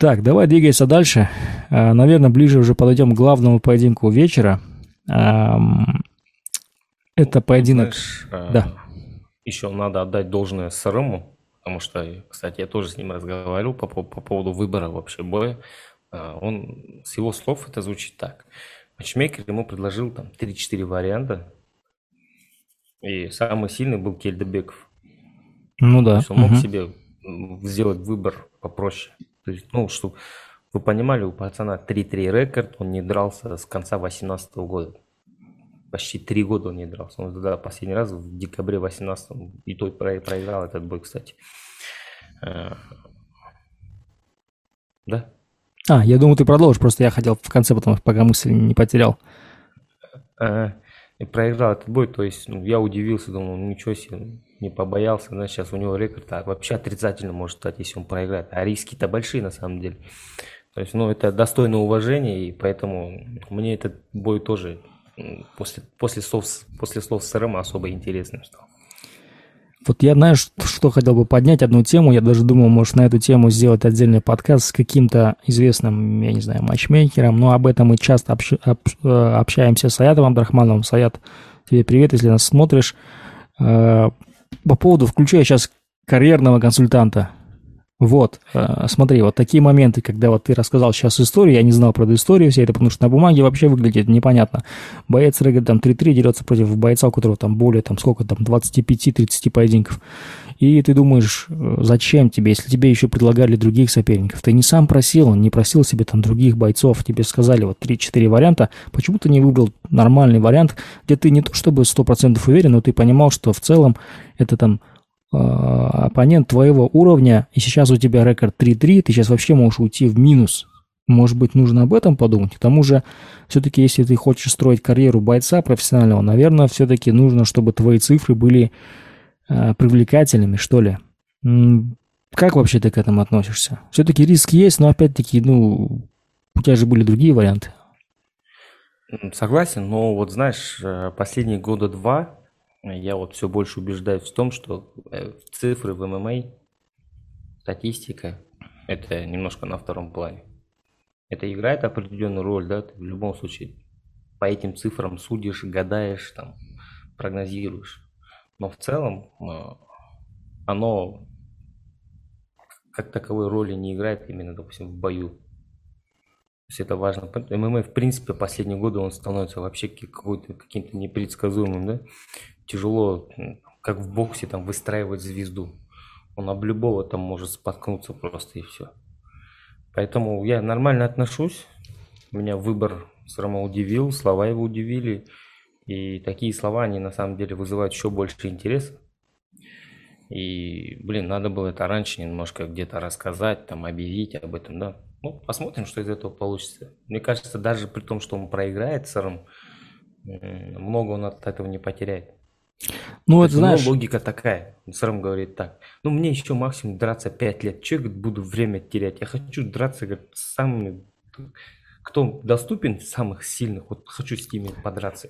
Так, давай двигайся дальше. А, наверное, ближе уже подойдем к главному поединку вечера. Это поединок... Знаешь, а, да. Еще надо отдать должное Сарыму, потому что, кстати, я тоже с ним разговаривал по, по, по поводу выбора вообще боя. А, он, с его слов это звучит так. Матчмейкер ему предложил там 3-4 варианта, и самый сильный был Кельдебеков. Ну да. То есть он мог угу. себе сделать выбор попроще. То есть, ну, чтобы вы понимали, у пацана 3-3 рекорд, он не дрался с конца 2018 года. Почти три года он не дрался. Он тогда последний раз в декабре 18 и то проиграл этот бой, кстати. Э, да? А, я думал, ты продолжишь, просто я хотел в конце, потому пока мысль не потерял. А, проиграл этот бой, то есть ну, я удивился, думал, ну ничего себе, не побоялся, значит, сейчас у него рекорд а вообще отрицательно может стать, если он проиграет. А риски-то большие на самом деле. То есть, ну, это достойно уважения, и поэтому мне этот бой тоже после, после, слов, после слов СРМ особо интересным стал. Вот я, знаешь, что хотел бы поднять, одну тему, я даже думал, может, на эту тему сделать отдельный подкаст с каким-то известным, я не знаю, матчмейкером, но об этом мы часто общ, об, э, общаемся с Саятом Абдрахмановым. Саят, тебе привет, если нас смотришь. По поводу, включая сейчас карьерного консультанта, вот, э, смотри, вот такие моменты, когда вот ты рассказал сейчас историю, я не знал про эту историю все это, потому что на бумаге вообще выглядит непонятно. Боец рэга там 3-3 дерется против бойца, у которого там более, там сколько там, 25-30 поединков. И ты думаешь, э, зачем тебе, если тебе еще предлагали других соперников? Ты не сам просил, не просил себе там других бойцов, тебе сказали вот 3-4 варианта, почему ты не выбрал нормальный вариант, где ты не то чтобы 100% уверен, но ты понимал, что в целом это там Э, оппонент твоего уровня, и сейчас у тебя рекорд 3-3, ты сейчас вообще можешь уйти в минус. Может быть, нужно об этом подумать. К тому же, все-таки, если ты хочешь строить карьеру бойца профессионального, наверное, все-таки нужно, чтобы твои цифры были привлекательными, что ли. Как вообще ты к этому относишься? Все-таки риск есть, но опять-таки, ну, у тебя же были другие варианты. Согласен, но вот знаешь, э, последние года два я вот все больше убеждаюсь в том, что э, цифры в ММА, статистика, это немножко на втором плане. Это играет определенную роль, да, ты в любом случае по этим цифрам судишь, гадаешь, там, прогнозируешь. Но в целом э, оно как таковой роли не играет именно, допустим, в бою. То есть это важно. ММА, в принципе, последние годы он становится вообще какой-то каким-то непредсказуемым, да тяжело, как в боксе, там, выстраивать звезду. Он об любого там может споткнуться просто и все. Поэтому я нормально отношусь. Меня выбор все равно удивил, слова его удивили. И такие слова, они на самом деле вызывают еще больше интереса. И, блин, надо было это раньше немножко где-то рассказать, там, объявить об этом, да. Ну, посмотрим, что из этого получится. Мне кажется, даже при том, что он проиграет сыром, много он от этого не потеряет. Ну, вот знаешь... логика такая. Срам говорит так. Ну, мне еще максимум драться 5 лет. Че, говорит, буду время терять? Я хочу драться, говорит, с самыми... Кто доступен, самых сильных, вот хочу с ними подраться.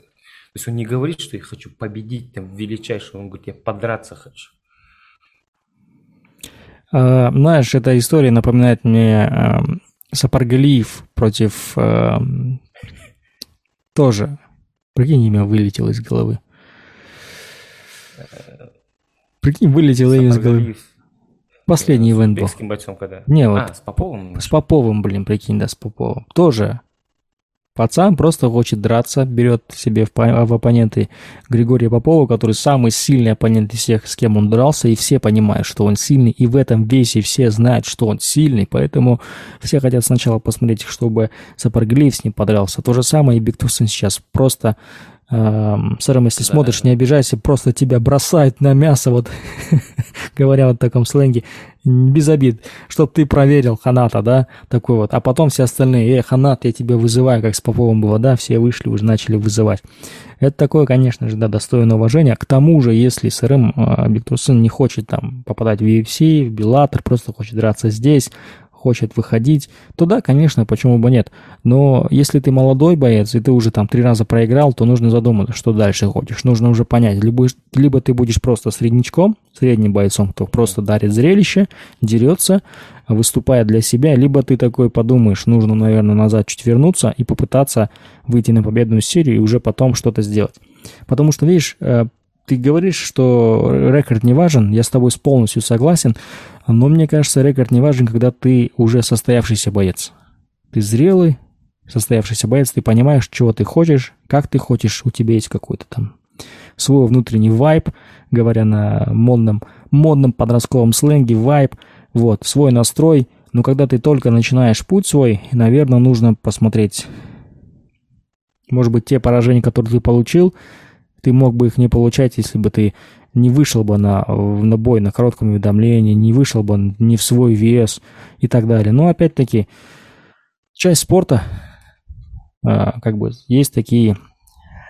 То есть он не говорит, что я хочу победить там величайшего, он говорит, я подраться хочу. А, знаешь, эта история напоминает мне а, Сапаргалиев против а, тоже. Прикинь, имя вылетело из головы. Прикинь, вылетело из головы. Последний ивент был. бойцом когда? Не, вот. А, с Поповым? С Поповым, блин, прикинь, да, с Поповым. Тоже. Пацан просто хочет драться, берет себе в, в оппоненты Григория Попова, который самый сильный оппонент из всех, с кем он дрался, и все понимают, что он сильный, и в этом весе все знают, что он сильный, поэтому все хотят сначала посмотреть, чтобы Сапарглиев с ним подрался. То же самое и Бигтусон сейчас просто Сэром, если да, смотришь, да. не обижайся, просто тебя бросают на мясо, вот говоря вот в таком сленге, без обид, чтоб ты проверил Ханата, да, такой вот, а потом все остальные, эй, Ханат, я тебя вызываю, как с Поповым было, да, все вышли, уже начали вызывать. Это такое, конечно же, да, достойное уважения. К тому же, если СРМ а, Бектурсын не хочет там попадать в UFC, в Беллатор, просто хочет драться здесь, хочет выходить, то да, конечно, почему бы нет. Но если ты молодой боец, и ты уже там три раза проиграл, то нужно задуматься, что дальше хочешь. Нужно уже понять, либо, либо ты будешь просто среднячком, средним бойцом, кто просто дарит зрелище, дерется, выступая для себя, либо ты такой подумаешь, нужно, наверное, назад чуть вернуться и попытаться выйти на победную серию и уже потом что-то сделать. Потому что, видишь, э, ты говоришь, что рекорд не важен, я с тобой полностью согласен, но мне кажется, рекорд не важен, когда ты уже состоявшийся боец. Ты зрелый, состоявшийся боец, ты понимаешь, чего ты хочешь, как ты хочешь, у тебя есть какой-то там свой внутренний вайб, говоря на модном, модном подростковом сленге, вайб, вот, свой настрой. Но когда ты только начинаешь путь свой, наверное, нужно посмотреть, может быть, те поражения, которые ты получил, ты мог бы их не получать, если бы ты не вышел бы на, на бой на коротком уведомлении, не вышел бы не в свой вес и так далее. Но опять-таки, часть спорта, а, как бы, есть такие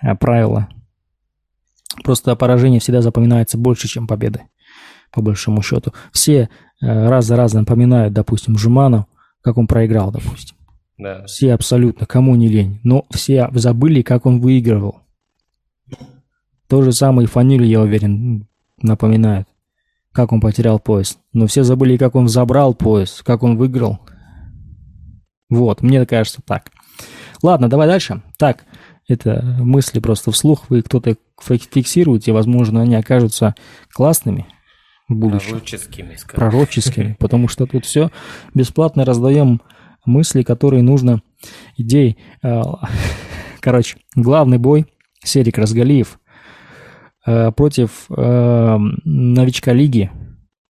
а, правила. Просто поражение всегда запоминается больше, чем победы, по большому счету. Все а, раз за разом напоминают, допустим, Жуманов, как он проиграл, допустим. Да. Все абсолютно, кому не лень. Но все забыли, как он выигрывал. То же самое и фамилию, я уверен, напоминает, как он потерял пояс. Но все забыли, как он забрал пояс, как он выиграл. Вот, мне кажется так. Ладно, давай дальше. Так, это мысли просто вслух. Вы кто-то фиксируете, возможно, они окажутся классными в будущем. Пророческими, скажем. Пророческими, потому что тут все бесплатно раздаем мысли, которые нужно, идеи. А, короче, главный бой Серик Разгалиев Э, против э, новичка лиги.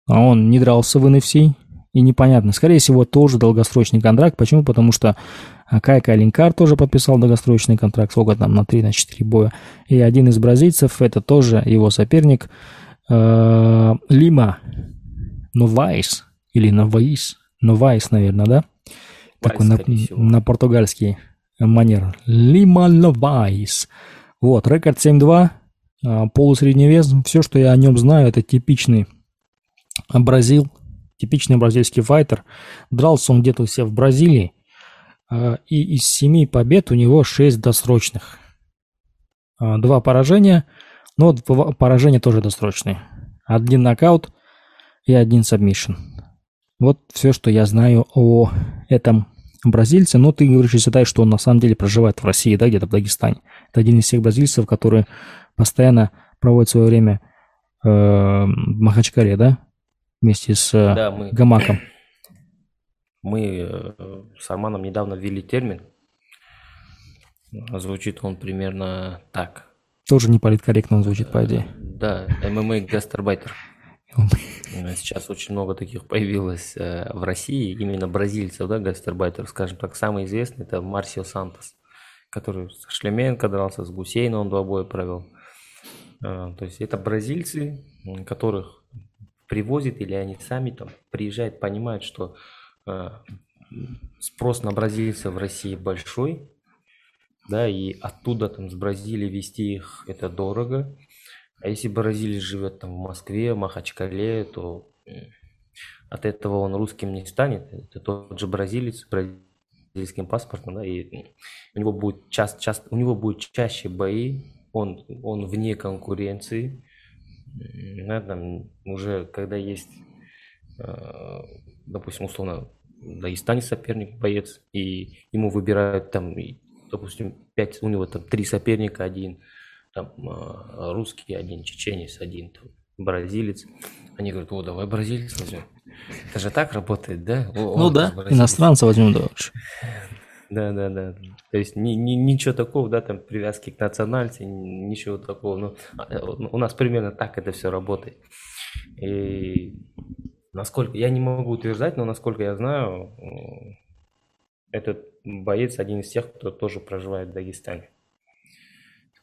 А он не дрался в NFC, и непонятно. Скорее всего, тоже долгосрочный контракт. Почему? Потому что Кайка Алинкар тоже подписал долгосрочный контракт, сколько там, на 3, на 4 боя. И один из бразильцев, это тоже его соперник, э, Лима Новайс, или Новайс, Новайс, наверное, да? Такой на, на португальский манер. Лима Новайс. Вот, рекорд 7-2, а, полусредний вес, все, что я о нем знаю, это типичный бразил, типичный бразильский fighter. Дрался он где-то у себя в Бразилии, а, и из семи побед у него шесть досрочных. А, два поражения, но поражения тоже досрочные. Один нокаут и один submission. Вот все, что я знаю о этом бразильце. Но ты говоришь, считаешь, что он на самом деле проживает в России, да, где-то в Дагестане. Это один из всех бразильцев, которые постоянно проводит свое время э, в Махачкале, да? Вместе с э, да, мы, Гамаком. Мы э, с Арманом недавно ввели термин. Звучит он примерно так. Тоже не политкорректно он звучит, по идее. Да, ММА гастарбайтер. Сейчас очень много таких появилось в России, именно бразильцев, да, гастарбайтеров, скажем так. Самый известный это Марсио Сантос, который с Шлеменко дрался, с Гусейном он два боя провел. А, то есть это бразильцы, которых привозят или они сами там приезжают, понимают, что а, спрос на бразильцев в России большой, да, и оттуда там с Бразилии вести их это дорого. А если бразилец живет там в Москве, в Махачкале, то от этого он русским не станет. Это тот же бразилец бразильским паспортом, да, и у него будет часто, часто, у него будет чаще бои он, он вне конкуренции. Да, там уже когда есть, э, допустим, условно, в Дагестане соперник, боец, и ему выбирают там, допустим, пять, у него там три соперника, один там э, русский, один чеченец, один там, бразилец. Они говорят, о, давай бразилец возьмем. Это же так работает, да? О, ну да, иностранца возьмем дальше. Да, да, да. То есть ни, ни, ничего такого, да, там привязки к национальности, ничего такого. Ну, а, э, у нас примерно так это все работает. И насколько, я не могу утверждать, но насколько я знаю, этот боец один из тех, кто тоже проживает в Дагестане.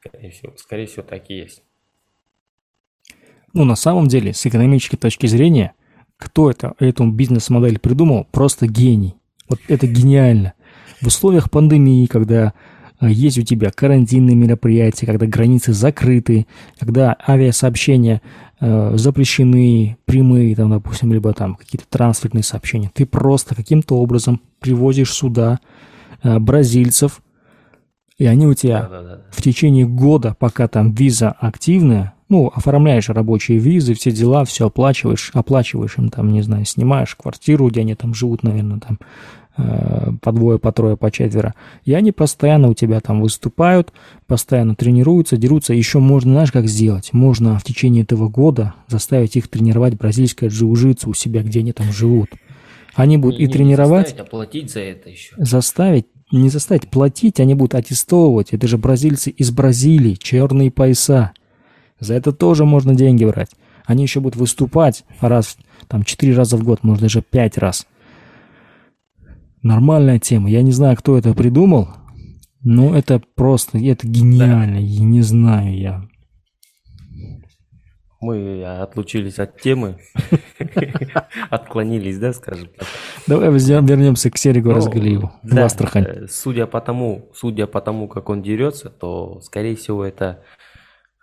Скорее всего, скорее всего так и есть. Ну, на самом деле, с экономической точки зрения, кто это, эту бизнес-модель придумал, просто гений. Вот это гениально в условиях пандемии, когда э, есть у тебя карантинные мероприятия, когда границы закрыты, когда авиасообщения э, запрещены, прямые, там, допустим, либо там какие-то трансферные сообщения, ты просто каким-то образом привозишь сюда э, бразильцев, и они у тебя да, да, да. в течение года, пока там виза активная, ну, оформляешь рабочие визы, все дела, все оплачиваешь, оплачиваешь им там, не знаю, снимаешь квартиру, где они там живут, наверное, там, Э, по двое, по трое, по четверо. И они постоянно у тебя там выступают, постоянно тренируются, дерутся. Еще можно, знаешь, как сделать? Можно в течение этого года заставить их тренировать бразильское джиу-джитсу у себя, где они там живут. Они будут не, и тренировать... Заставить, а платить за это еще. Заставить, не заставить, платить, они будут аттестовывать. Это же бразильцы из Бразилии, черные пояса. За это тоже можно деньги брать. Они еще будут выступать раз, там, четыре раза в год, может, даже пять раз. Нормальная тема. Я не знаю, кто это придумал, но это просто, это гениально. Я не знаю я. Мы отлучились от темы, отклонились, да, скажем так. Давай вернемся к Серегу ну, Разгалиеву в Астрахань. Э, судя по тому, судя по тому, как он дерется, то, скорее всего, это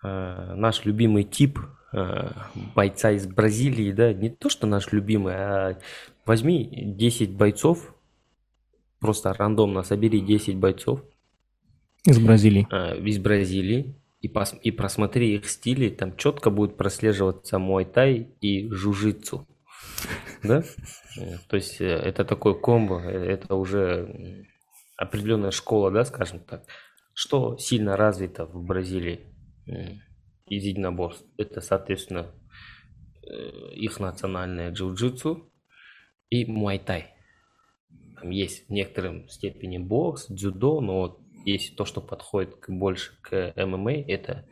э, наш любимый тип э, бойца из Бразилии, да, не то, что наш любимый, а возьми 10 бойцов, просто рандомно собери 10 бойцов. Из Бразилии. Из Бразилии и, пос, и просмотри их стили, там четко будет прослеживаться мой-тай и жужицу. Да? Э, то есть э, это такой комбо, э, это уже определенная школа, да, скажем так. Что сильно развито в Бразилии из единоборств? Это, соответственно, их национальное джиу-джитсу и муай-тай. Там есть в некотором степени бокс, дзюдо, но вот есть то, что подходит к, больше к ММА, это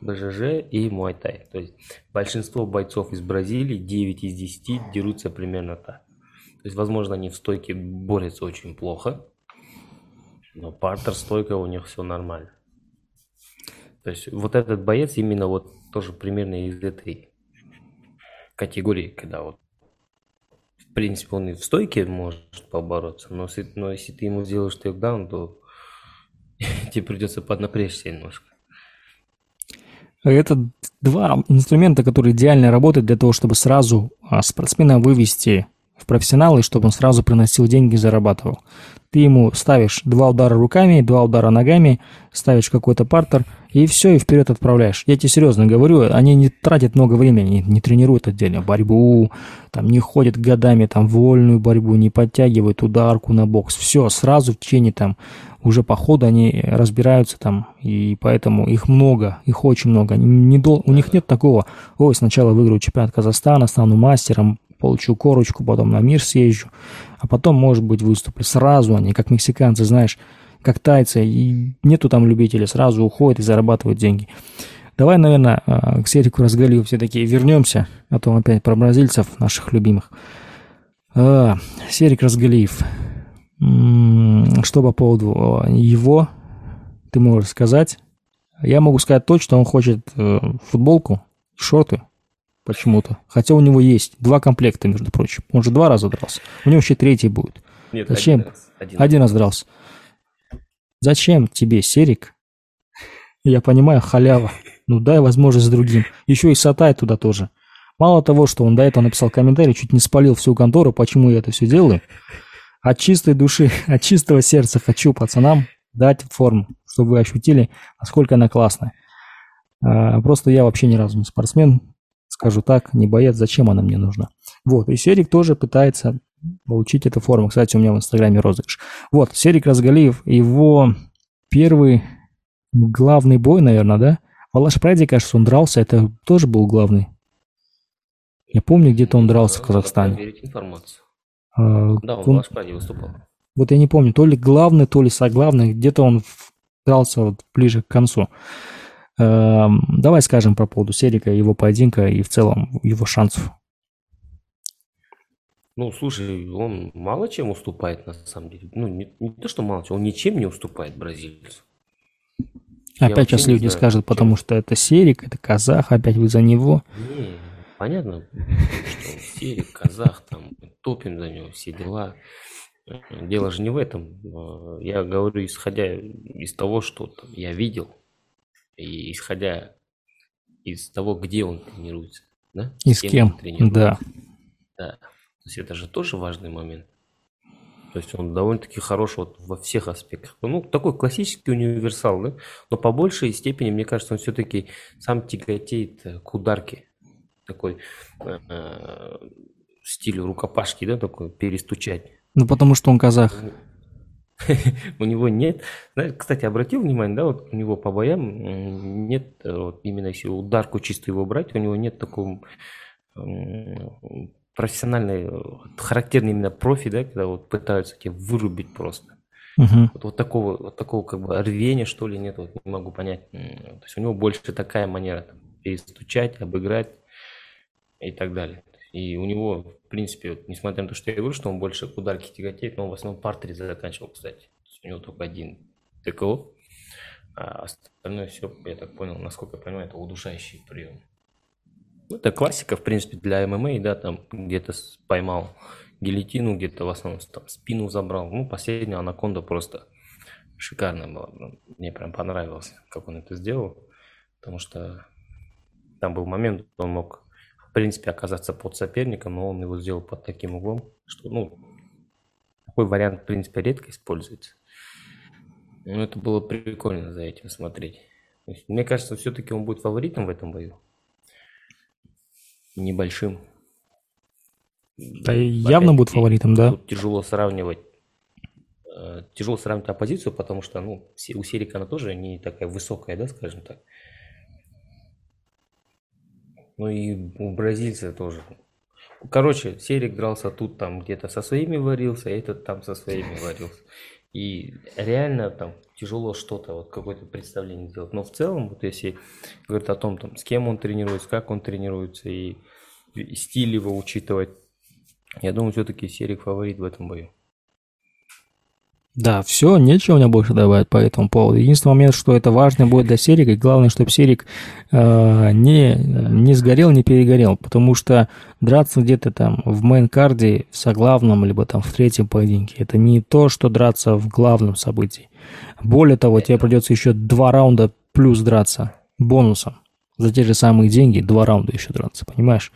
БЖЖ и Муайтай. То есть большинство бойцов из Бразилии, 9 из 10, дерутся примерно так. То есть, возможно, они в стойке борются очень плохо, но партер стойка у них все нормально. То есть вот этот боец именно вот тоже примерно из этой категории, когда вот в принципе он и в стойке может побороться, но, но если ты ему сделаешь тейкдаун, то тебе придется поднапрячься немножко. Это два инструмента, которые идеально работают для того, чтобы сразу а, спортсмена вывести в профессионалы, чтобы он сразу приносил деньги и зарабатывал. Ты ему ставишь два удара руками, два удара ногами, ставишь какой-то партер, и все, и вперед отправляешь. Я тебе серьезно говорю, они не тратят много времени, не, не тренируют отдельно борьбу, там не ходят годами там вольную борьбу, не подтягивают ударку на бокс. Все, сразу в течение там уже по ходу они разбираются там, и поэтому их много, их очень много. Они не дол... У них нет такого, ой, сначала выиграю чемпионат Казахстана, стану мастером, получу корочку, потом на мир съезжу, а потом, может быть, выступлю. Сразу они, как мексиканцы, знаешь, как тайцы, и нету там любителей, сразу уходят и зарабатывают деньги. Давай, наверное, а, к Серику Разгалию все-таки вернемся, а то опять про бразильцев, наших любимых. А, Серик Разгалиев, что по поводу его ты можешь сказать? Я могу сказать то, что он хочет э, футболку, шорты почему-то. Хотя у него есть два комплекта, между прочим. Он же два раза дрался. У него еще третий будет. Нет, Зачем? Один раз, один, один раз дрался. Зачем тебе, Серик? Я понимаю, халява. Ну дай возможность другим. Еще и Сатай туда тоже. Мало того, что он до этого написал комментарий, чуть не спалил всю контору, почему я это все делаю от чистой души, от чистого сердца хочу пацанам дать форму, чтобы вы ощутили, насколько она классная. А, просто я вообще ни разу не спортсмен, скажу так, не боец, зачем она мне нужна. Вот, и Серик тоже пытается получить эту форму. Кстати, у меня в Инстаграме розыгрыш. Вот, Серик Разгалиев, его первый главный бой, наверное, да? В Алаш-Прайде, кажется, он дрался, это тоже был главный. Я помню, где-то он дрался в Казахстане. информацию. А, да, он, он в Ашпаде выступал. Вот я не помню, то ли главный, то ли соглавный, где-то он дрался вот ближе к концу. Эм, давай скажем про поводу Серика, его поединка и в целом его шансов. Ну, слушай, он мало чем уступает, на самом деле. Ну, не, не то, что мало чем, он ничем не уступает бразильцу. Опять сейчас люди знаю, скажут, потому чем... что это Серик, это казах, опять вы за него. Не, понятно, что он Серик, казах, там, топим за него, все дела. Дело же не в этом. Я говорю, исходя из того, что я видел, и исходя из того, где он тренируется. Да? И с, кем, кем да. Да. То есть это же тоже важный момент. То есть он довольно-таки хорош вот во всех аспектах. Ну, такой классический универсал, да? Но по большей степени, мне кажется, он все-таки сам тяготеет к ударке. Такой э, стилю рукопашки, да, такой перестучать. Ну, потому что он казах. У него нет, кстати, обратил внимание, да, вот у него по боям нет, э, вот именно если ударку чисто его брать, у него нет такого профессиональной, характерный именно профи, да, когда вот пытаются тебя вырубить просто. Uh-huh. Вот, вот такого, вот такого как бы рвения, что ли, нет, вот не могу понять. То есть у него больше такая манера, там, перестучать, обыграть и так далее. И у него, в принципе, вот, несмотря на то, что я говорю, что он больше к ударке тяготеет, но он в основном партере заканчивал, кстати. У него только один ТКО, а остальное все, я так понял, насколько я понимаю, это удушающий прием. Ну, это классика, в принципе, для ММА, да, там где-то поймал гильотину, где-то в основном там спину забрал. Ну, последняя анаконда просто шикарная была. Мне прям понравилось, как он это сделал, потому что там был момент, он мог, принципе, оказаться под соперником, но он его сделал под таким углом, что, ну, такой вариант, в принципе, редко используется. Ну, это было прикольно за этим смотреть. Есть, мне кажется, все-таки он будет фаворитом в этом бою. Небольшим. Да, явно будет фаворитом, да? Тут тяжело сравнивать. Э, тяжело сравнивать оппозицию, потому что ну, у Серика она тоже не такая высокая, да, скажем так. Ну и у бразильца тоже. Короче, Серик дрался тут, там где-то со своими варился, а этот там со своими варился. И реально там тяжело что-то, вот какое-то представление сделать. Но в целом, вот если говорить о том, там, с кем он тренируется, как он тренируется, и, и стиль его учитывать, я думаю, все-таки Серик фаворит в этом бою. Да, все, нечего у меня больше добавить по этому поводу. Единственный момент, что это важно будет для Серика, и главное, чтобы Серик э, не, не сгорел, не перегорел, потому что драться где-то там в мейн-карде, в соглавном, либо там в третьем поединке, это не то, что драться в главном событии. Более того, тебе придется еще два раунда плюс драться бонусом. За те же самые деньги два раунда еще драться, понимаешь?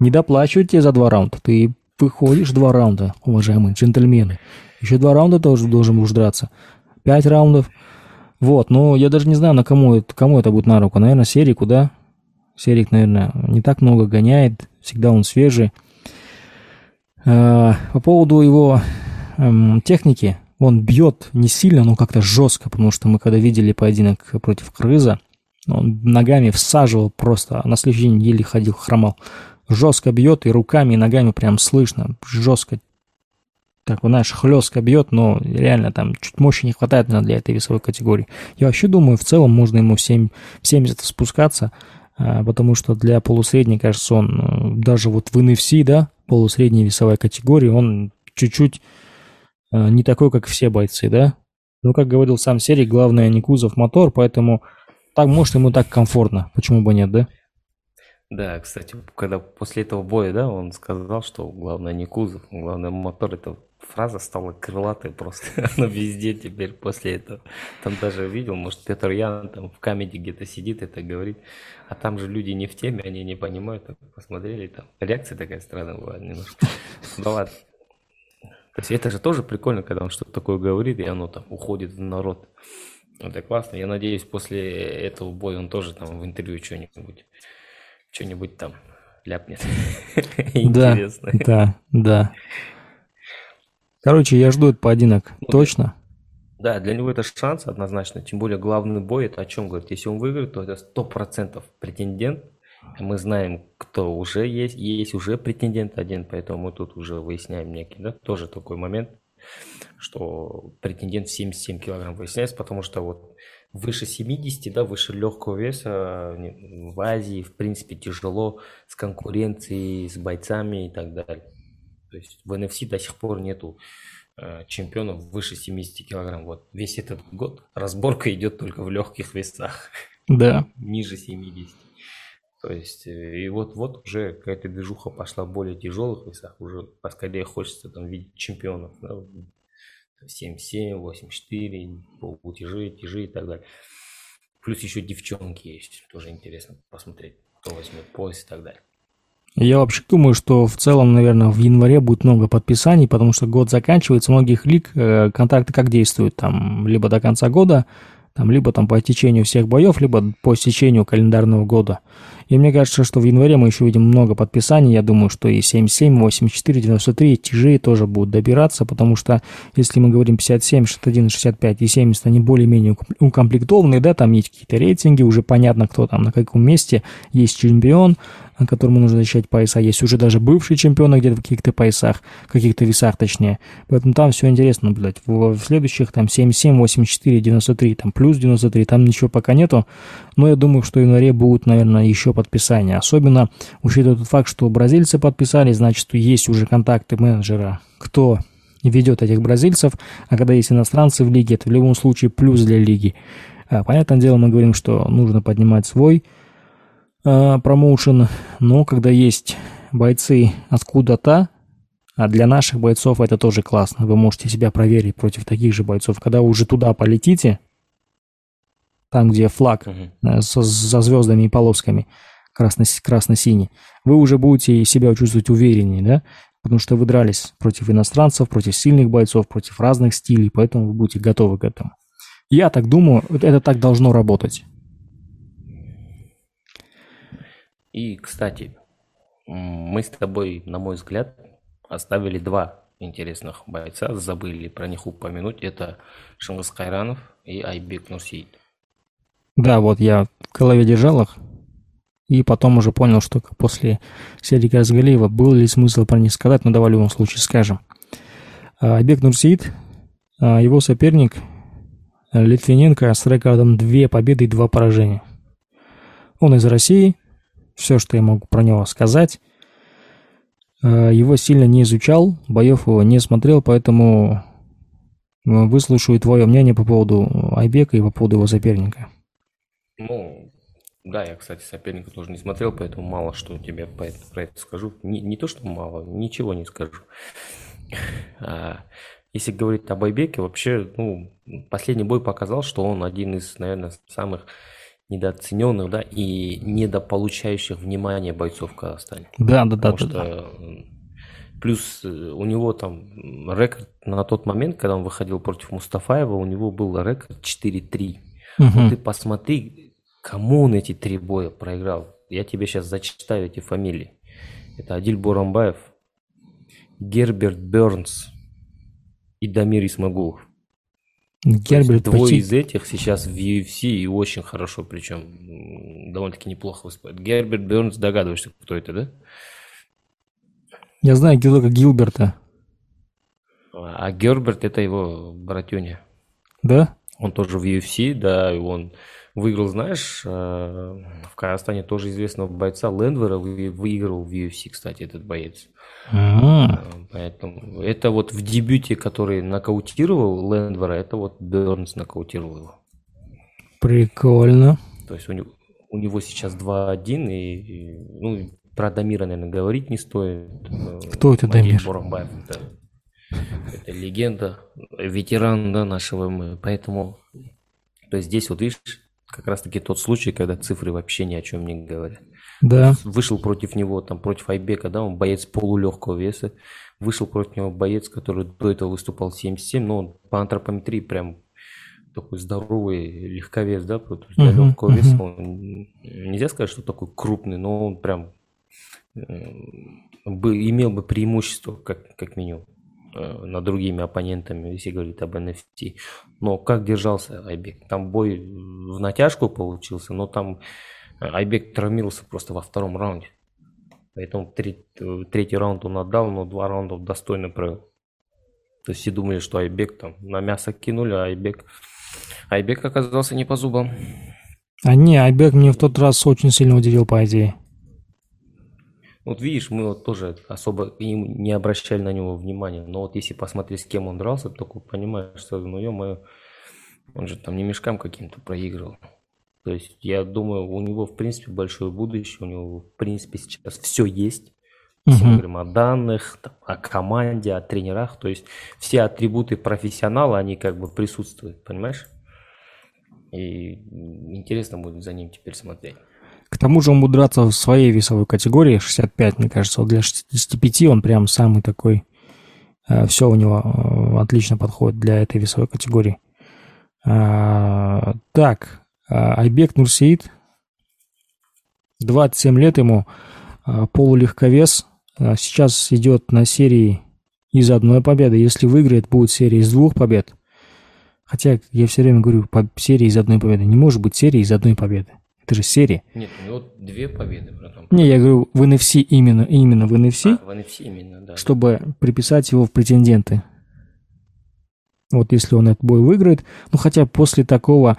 Не доплачивают тебе за два раунда, ты выходишь два раунда, уважаемые джентльмены. Еще два раунда тоже должен будешь драться. Пять раундов. Вот, но я даже не знаю, на кому, это, кому это будет на руку. Наверное, Серику, да? Серик, наверное, не так много гоняет. Всегда он свежий. А, по поводу его эм, техники, он бьет не сильно, но как-то жестко, потому что мы когда видели поединок против Крыза, он ногами всаживал просто, а на следующий день еле ходил, хромал. Жестко бьет и руками, и ногами прям слышно, жестко так, знаешь, хлестко бьет, но реально там чуть мощи не хватает наверное, для этой весовой категории. Я вообще думаю, в целом можно ему в, 7, в 70 спускаться, а, потому что для полусредней, кажется, он э, даже вот в NFC, да, полусредней весовой категории, он чуть-чуть э, не такой, как все бойцы, да. Ну, как говорил сам Серий, главное не кузов, мотор, поэтому так, может, ему так комфортно, почему бы нет, да? Да, кстати, когда после этого боя, да, он сказал, что главное не кузов, главное мотор, это фраза стала крылатой просто. Она везде теперь после этого. Там даже видел, может, Петр Ян там в камеди где-то сидит, это говорит. А там же люди не в теме, они не понимают. Так, посмотрели, там реакция такая странная была немножко. Ну ладно. То есть это же тоже прикольно, когда он что-то такое говорит, и оно там уходит в народ. Это классно. Я надеюсь, после этого боя он тоже там в интервью что-нибудь, что-нибудь там ляпнет. Да, да, да. Короче, я жду этот поединок. Ну, Точно? Да, для него это шанс однозначно. Тем более главный бой, это о чем говорит? Если он выиграет, то это сто процентов претендент. Мы знаем, кто уже есть. Есть уже претендент один, поэтому мы тут уже выясняем некий, да, тоже такой момент, что претендент в 77 килограмм выясняется, потому что вот выше 70, да, выше легкого веса в Азии, в принципе, тяжело с конкуренцией, с бойцами и так далее. То есть в NFC до сих пор нету э, чемпионов выше 70 килограмм. Вот весь этот год разборка идет только в легких весах. Да. Ниже 70. То есть, э, и вот, вот уже какая-то движуха пошла в более тяжелых весах, уже поскорее хочется там видеть чемпионов, да, 7-7, 8-4, полутяжи, тяжи и так далее. Плюс еще девчонки есть, тоже интересно посмотреть, кто возьмет пояс и так далее. Я вообще думаю, что в целом, наверное, в январе будет много подписаний, потому что год заканчивается, многих лиг э, контракты как действуют, там, либо до конца года, там, либо там по течению всех боев, либо по истечению календарного года. И мне кажется, что в январе мы еще видим много подписаний. Я думаю, что и 77, 84, 93 тяжи тоже будут добираться, потому что если мы говорим 57, 61, 65 и 70, они более-менее укомплектованные, да, там есть какие-то рейтинги, уже понятно, кто там на каком месте, есть чемпион, которому нужно защищать пояса. Есть уже даже бывшие чемпионы где-то в каких-то поясах, каких-то весах точнее. Поэтому там все интересно наблюдать. В, в следующих там 77, 84, 93, там плюс 93, там ничего пока нету. Но я думаю, что в январе будут, наверное, еще подписания. Особенно учитывая тот факт, что бразильцы подписали, значит, есть уже контакты менеджера, кто ведет этих бразильцев, а когда есть иностранцы в лиге, это в любом случае плюс для лиги. А, понятное дело, мы говорим, что нужно поднимать свой э, промоушен, но когда есть бойцы откуда-то, а для наших бойцов это тоже классно. Вы можете себя проверить против таких же бойцов. Когда уже туда полетите, там, где флаг uh-huh. со, со звездами и полосками красно-синий, вы уже будете себя чувствовать увереннее, да? Потому что вы дрались против иностранцев, против сильных бойцов, против разных стилей, поэтому вы будете готовы к этому. Я так думаю, это так должно работать. И, кстати, мы с тобой, на мой взгляд, оставили два интересных бойца, забыли про них упомянуть. Это Шангас Кайранов и Айбек Нурсиит. Да, вот я в голове держал их, и потом уже понял, что после серии Газгалиева был ли смысл про них сказать, но давай в любом случае скажем. А, Айбек Нурсиит, а, его соперник Литвиненко с рекордом 2 победы и 2 поражения. Он из России, все, что я могу про него сказать. Э, его сильно не изучал, боев его не смотрел, поэтому э, выслушаю твое мнение по поводу Айбека и по поводу его соперника. Ну, да, я, кстати, соперника тоже не смотрел, поэтому мало что тебе про это, про это скажу. Не, не то, что мало, ничего не скажу. А, если говорить об Айбеке, вообще, ну, последний бой показал, что он один из, наверное, самых недооцененных, да, и недополучающих внимания бойцов в Казахстане. Да, да, да. Потому да, что да. плюс э, у него там рекорд на тот момент, когда он выходил против Мустафаева, у него был рекорд 4-3. Угу. ты посмотри, кому он эти три боя проиграл. Я тебе сейчас зачитаю эти фамилии. Это Адиль Бурамбаев, Герберт Бернс, и Дамир Исмагулов. Герберт Двое почти... из этих сейчас в UFC и очень хорошо, причем довольно-таки неплохо выступает. Герберт Бернс, догадываешься, кто это, да? Я знаю только Гилберта. А, а Герберт это его братюня. Да? Он тоже в UFC, да, и он выиграл, знаешь, э, в Казахстане тоже известного бойца Лендвера выиграл в UFC, кстати, этот боец. А-а-а. Поэтому это вот в дебюте, который нокаутировал Лендвера, это вот Бернс нокаутировал его. Прикольно. То есть у него, у него сейчас 2-1, и, и ну, про Дамира, наверное, говорить не стоит. Кто это Дамир? Боромбаев, это, это легенда, ветеран да, нашего Поэтому то есть здесь вот видишь, как раз-таки тот случай, когда цифры вообще ни о чем не говорят. Да. Вышел против него, там, против Айбека, да, он боец полулегкого веса. Вышел против него боец, который до этого выступал 77, но он по антропометрии прям такой здоровый легковес, да, для uh-huh, легкого uh-huh. веса. Он, нельзя сказать, что такой крупный, но он прям э, бы, имел бы преимущество, как, как минимум. Э, над другими оппонентами, если говорить об NFT. Но как держался Айбек? Там бой в натяжку получился, но там Айбек травмировался просто во втором раунде. Поэтому третий, третий раунд он отдал, но два раунда достойно провел. То есть все думали, что Айбек там на мясо кинули, а Айбек, Айбек оказался не по зубам. А не, Айбек мне в тот раз очень сильно удивил, по идее. Вот видишь, мы вот тоже особо не обращали на него внимания. Но вот если посмотреть, с кем он дрался, то понимаешь, что, ну ё он же там не мешкам каким-то проигрывал. То есть я думаю, у него в принципе большое будущее, у него в принципе сейчас все есть. Если мы говорим о данных, там, о команде, о тренерах, то есть все атрибуты профессионала, они как бы присутствуют, понимаешь? И интересно будет за ним теперь смотреть. К тому же он будет драться в своей весовой категории, 65, мне кажется. Вот для 65 он прям самый такой... Э, все у него э, отлично подходит для этой весовой категории. А, так, а, Айбек Нурсеид, 27 лет ему, а, полулегковес. Сейчас идет на серии из одной победы. Если выиграет, будет серия из двух побед. Хотя я все время говорю, по серии из одной победы. Не может быть серии из одной победы. Это же серия. Нет, у него две победы, братан. Не, я говорю, в NFC именно, именно в NFC, А, в NFC именно, да. чтобы приписать его в претенденты. Вот если он этот бой выиграет, ну хотя после такого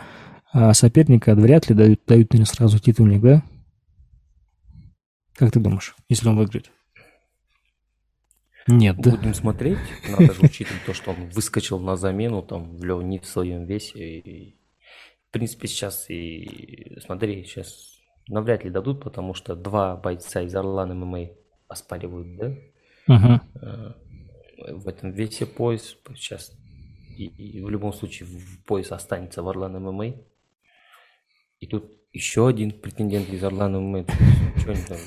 а, соперника вряд ли дают, дают наверное, сразу титульник, да? Как ты думаешь, если он выиграет? Нет, да? Будем смотреть. Надо же учитывать то, что он выскочил на замену там в Лео не в своем весе. И, в принципе, сейчас и смотри, сейчас навряд ли дадут, потому что два бойца из Орлан ММА оспаривают, да? Э, В этом весе пояс сейчас. И, и в любом случае пояс останется в Орлан ММА. И тут еще один претендент из Орлан ММА. Что они там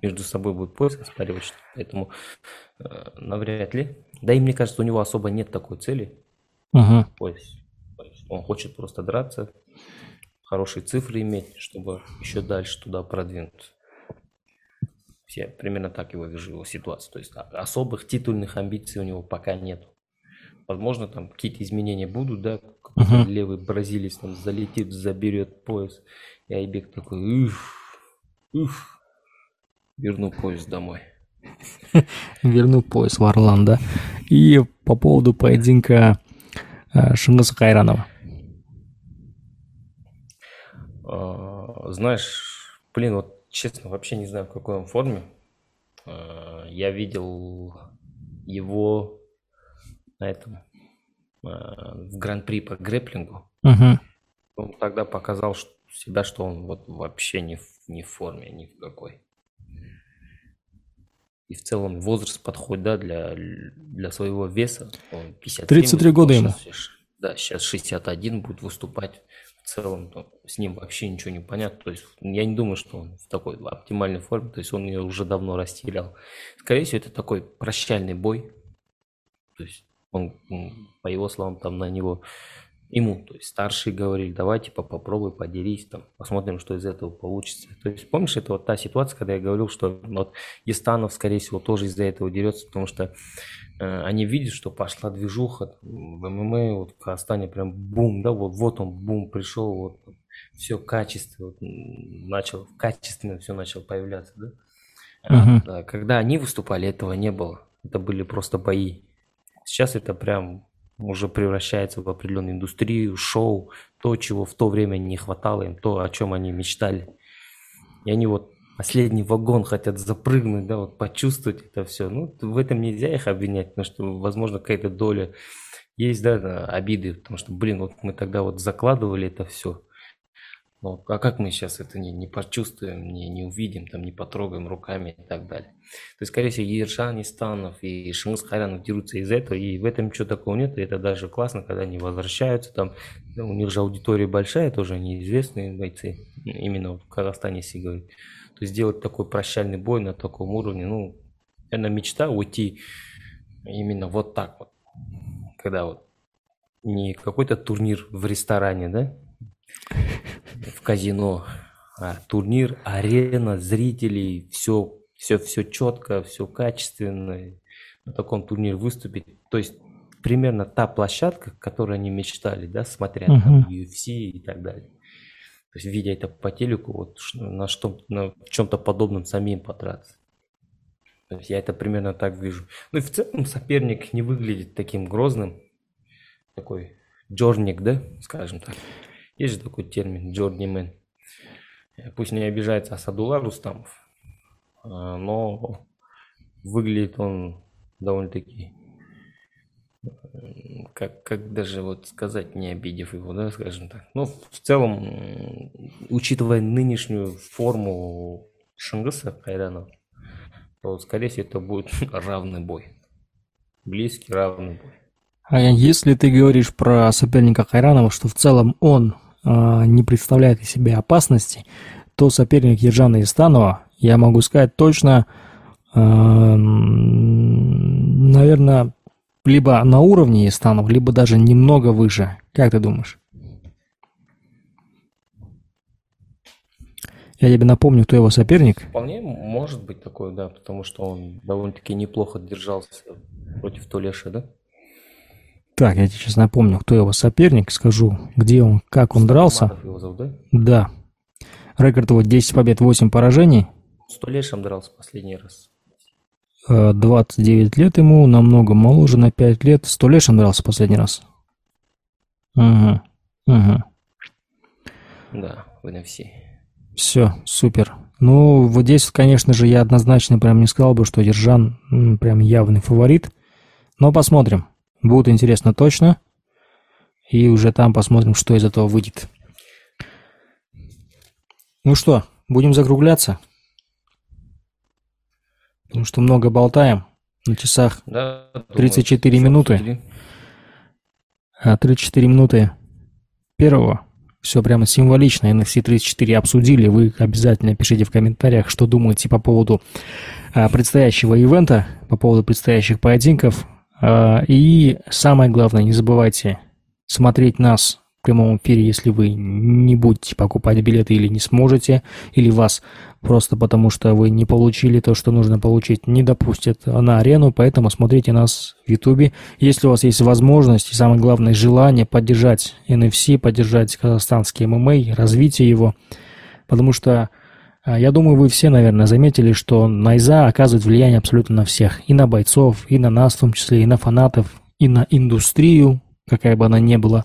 между собой будут пояс оспаривать? что? Поэтому э, навряд ли. Да и мне кажется, у него особо нет такой цели. Ага. пояс. Он хочет просто драться, хорошие цифры иметь, чтобы еще дальше туда продвинуться. Все примерно так его вижу его ситуацию. То есть а- особых титульных амбиций у него пока нет. Возможно, там какие-то изменения будут, да, Мгм. левый бразилец там залетит, заберет пояс, и Айбек такой, уф, уф, верну пояс домой. Верну пояс в Орлан, да? И по поводу поединка а, Шингиса Хайранова. А, Знаешь, блин, вот честно, вообще не знаю, в какой он форме. А, Я видел его на этом а, в гран-при по грэплингу. Угу. Он тогда показал себя, что он вот вообще не в, не в форме, ни в какой. И в целом возраст подходит, да, для, для своего веса. Он 57 33 года ему. да, сейчас 61 будет выступать. В целом с ним вообще ничего не понятно. То есть я не думаю, что он в такой оптимальной форме. То есть он ее уже давно растерял. Скорее всего, это такой прощальный бой. То есть он, по его словам, там на него ему, то есть старшие говорили, давай типа попробуй, подерись, там, посмотрим, что из этого получится. То есть помнишь, это вот та ситуация, когда я говорил, что вот Истанов, скорее всего, тоже из-за этого дерется, потому что они видят, что пошла движуха в ММА, вот в Казахстане прям бум, да, вот, вот он бум пришел, вот все качество, вот, начал, качественно все начал появляться, да. А, Мгм. да, Когда они выступали, этого не было. Это были просто бои. Сейчас это прям уже превращается в определенную индустрию, шоу, то, чего в то время не хватало им, то, о чем они мечтали. И они вот последний вагон хотят запрыгнуть, да, вот почувствовать это все. Ну, в этом нельзя их обвинять, потому что, возможно, какая-то доля есть, да, обиды, потому что, блин, вот мы тогда вот закладывали это все. Ну, а как мы сейчас это не, не почувствуем, не, не увидим, там, не потрогаем руками и так далее. То есть, скорее всего, и Иршан и Шимус Хайранов дерутся из этого, и в этом ничего такого нет, и это даже классно, когда они возвращаются, там, у них же аудитория большая, тоже они известные бойцы, именно в Казахстане, если говорить. То есть, сделать такой прощальный бой на таком уровне, ну, это мечта уйти именно вот так вот, когда вот не какой-то турнир в ресторане, да, в казино, а турнир, арена, зрителей, все, все, все четко, все качественно. На таком турнире выступить. То есть примерно та площадка, к которой они мечтали, да, смотря там Мгм. UFC и так далее. То есть видя это по телеку, вот на что на чем-то подобном самим потратиться. То есть я это примерно так вижу. Ну и в целом соперник не выглядит таким грозным. Такой джорник, да, скажем так. Есть же такой термин джорнимен. Э, Пусть не обижается Асадулла Рустамов, а, но выглядит он довольно-таки, как, как даже вот сказать, не обидев его, да, скажем так. Но в целом, учитывая нынешнюю форму Шингиса Кайрана, то, скорее всего, это будет равный бой. Близкий равный бой. А если ты говоришь про соперника Хайранова, что в целом он а, не представляет из себя опасности, то соперник Ержана Истанова, я могу сказать точно, наверное, либо на уровне Истанова, либо даже немного выше. Как ты думаешь? Я тебе напомню, кто его соперник. Вполне может быть такое, да, потому что он довольно-таки неплохо держался против Тулеша, да? Так, я тебе сейчас напомню, кто его соперник, скажу, где он, как он дрался. Его зовут, да? Да. Рекорд его 10 побед, 8 поражений. С Тулешем дрался последний раз. 29 лет ему, намного моложе, на 5 лет. С Тулешем дрался последний раз. Угу, угу. Да, в NFC. Все, супер. Ну, вот здесь, конечно же, я однозначно прям не сказал бы, что Держан прям явный фаворит. Но посмотрим. Будет интересно точно. И уже там посмотрим, что из этого выйдет. Ну что, будем закругляться? Что много болтаем. На часах Да, 34 думаю, минуты. обсудили. а, 34 минуты первого. Все прямо символично. NFC 34 обсудили. Вы обязательно пишите в комментариях, что думаете по поводу а, предстоящего ивента, по поводу предстоящих поединков. А, И самое главное, не забывайте смотреть нас прямом эфире, если вы не будете покупать билеты или не сможете, или вас просто потому, что вы не получили то, что нужно получить, не допустят на арену, поэтому смотрите нас в Ютубе. Если у вас есть возможность и самое главное желание поддержать NFC, поддержать казахстанский ММА, развитие его, потому что а, я думаю, вы все, наверное, заметили, что Найза оказывает влияние абсолютно на всех. И на бойцов, и на нас в том числе, и на фанатов, и на индустрию, какая бы она ни была.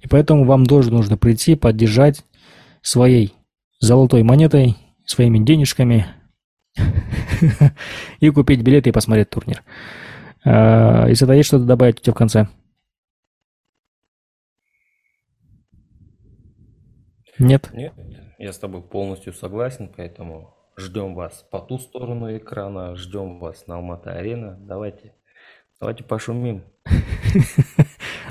И поэтому вам тоже нужно прийти, поддержать своей золотой монетой, своими денежками и купить билеты и посмотреть турнир. А, Если это есть что-то добавить у тебя в конце? Нет? Нет, я с тобой полностью согласен, поэтому ждем вас по ту сторону экрана, ждем вас на Алмата-арена. Давайте, давайте пошумим.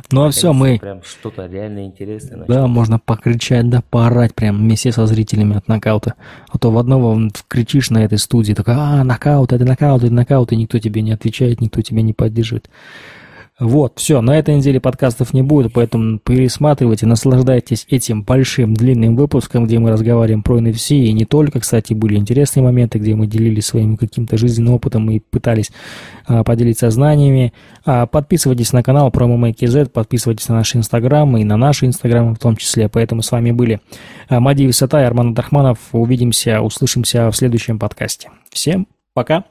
Ну а все, мы... Прям что-то реально интересное. Да, можно покричать, да, поорать прям вместе со зрителями от нокаута. А то в одного кричишь на этой студии, такой, а, нокаут, это нокаут, это нокаут, и никто тебе не отвечает, никто тебя не поддерживает. Вот, все, на этой неделе подкастов не будет, поэтому пересматривайте, наслаждайтесь этим большим длинным выпуском, где мы разговариваем про NFC, и не только, кстати, были интересные моменты, где мы делились своим каким-то жизненным опытом и пытались а, поделиться знаниями. А, подписывайтесь на канал KZ, подписывайтесь на наши инстаграмы и на наши инстаграмы в том числе, поэтому с вами были а, Мади Висота и Арман Абдрахманов. Увидимся, услышимся в следующем подкасте. Всем пока!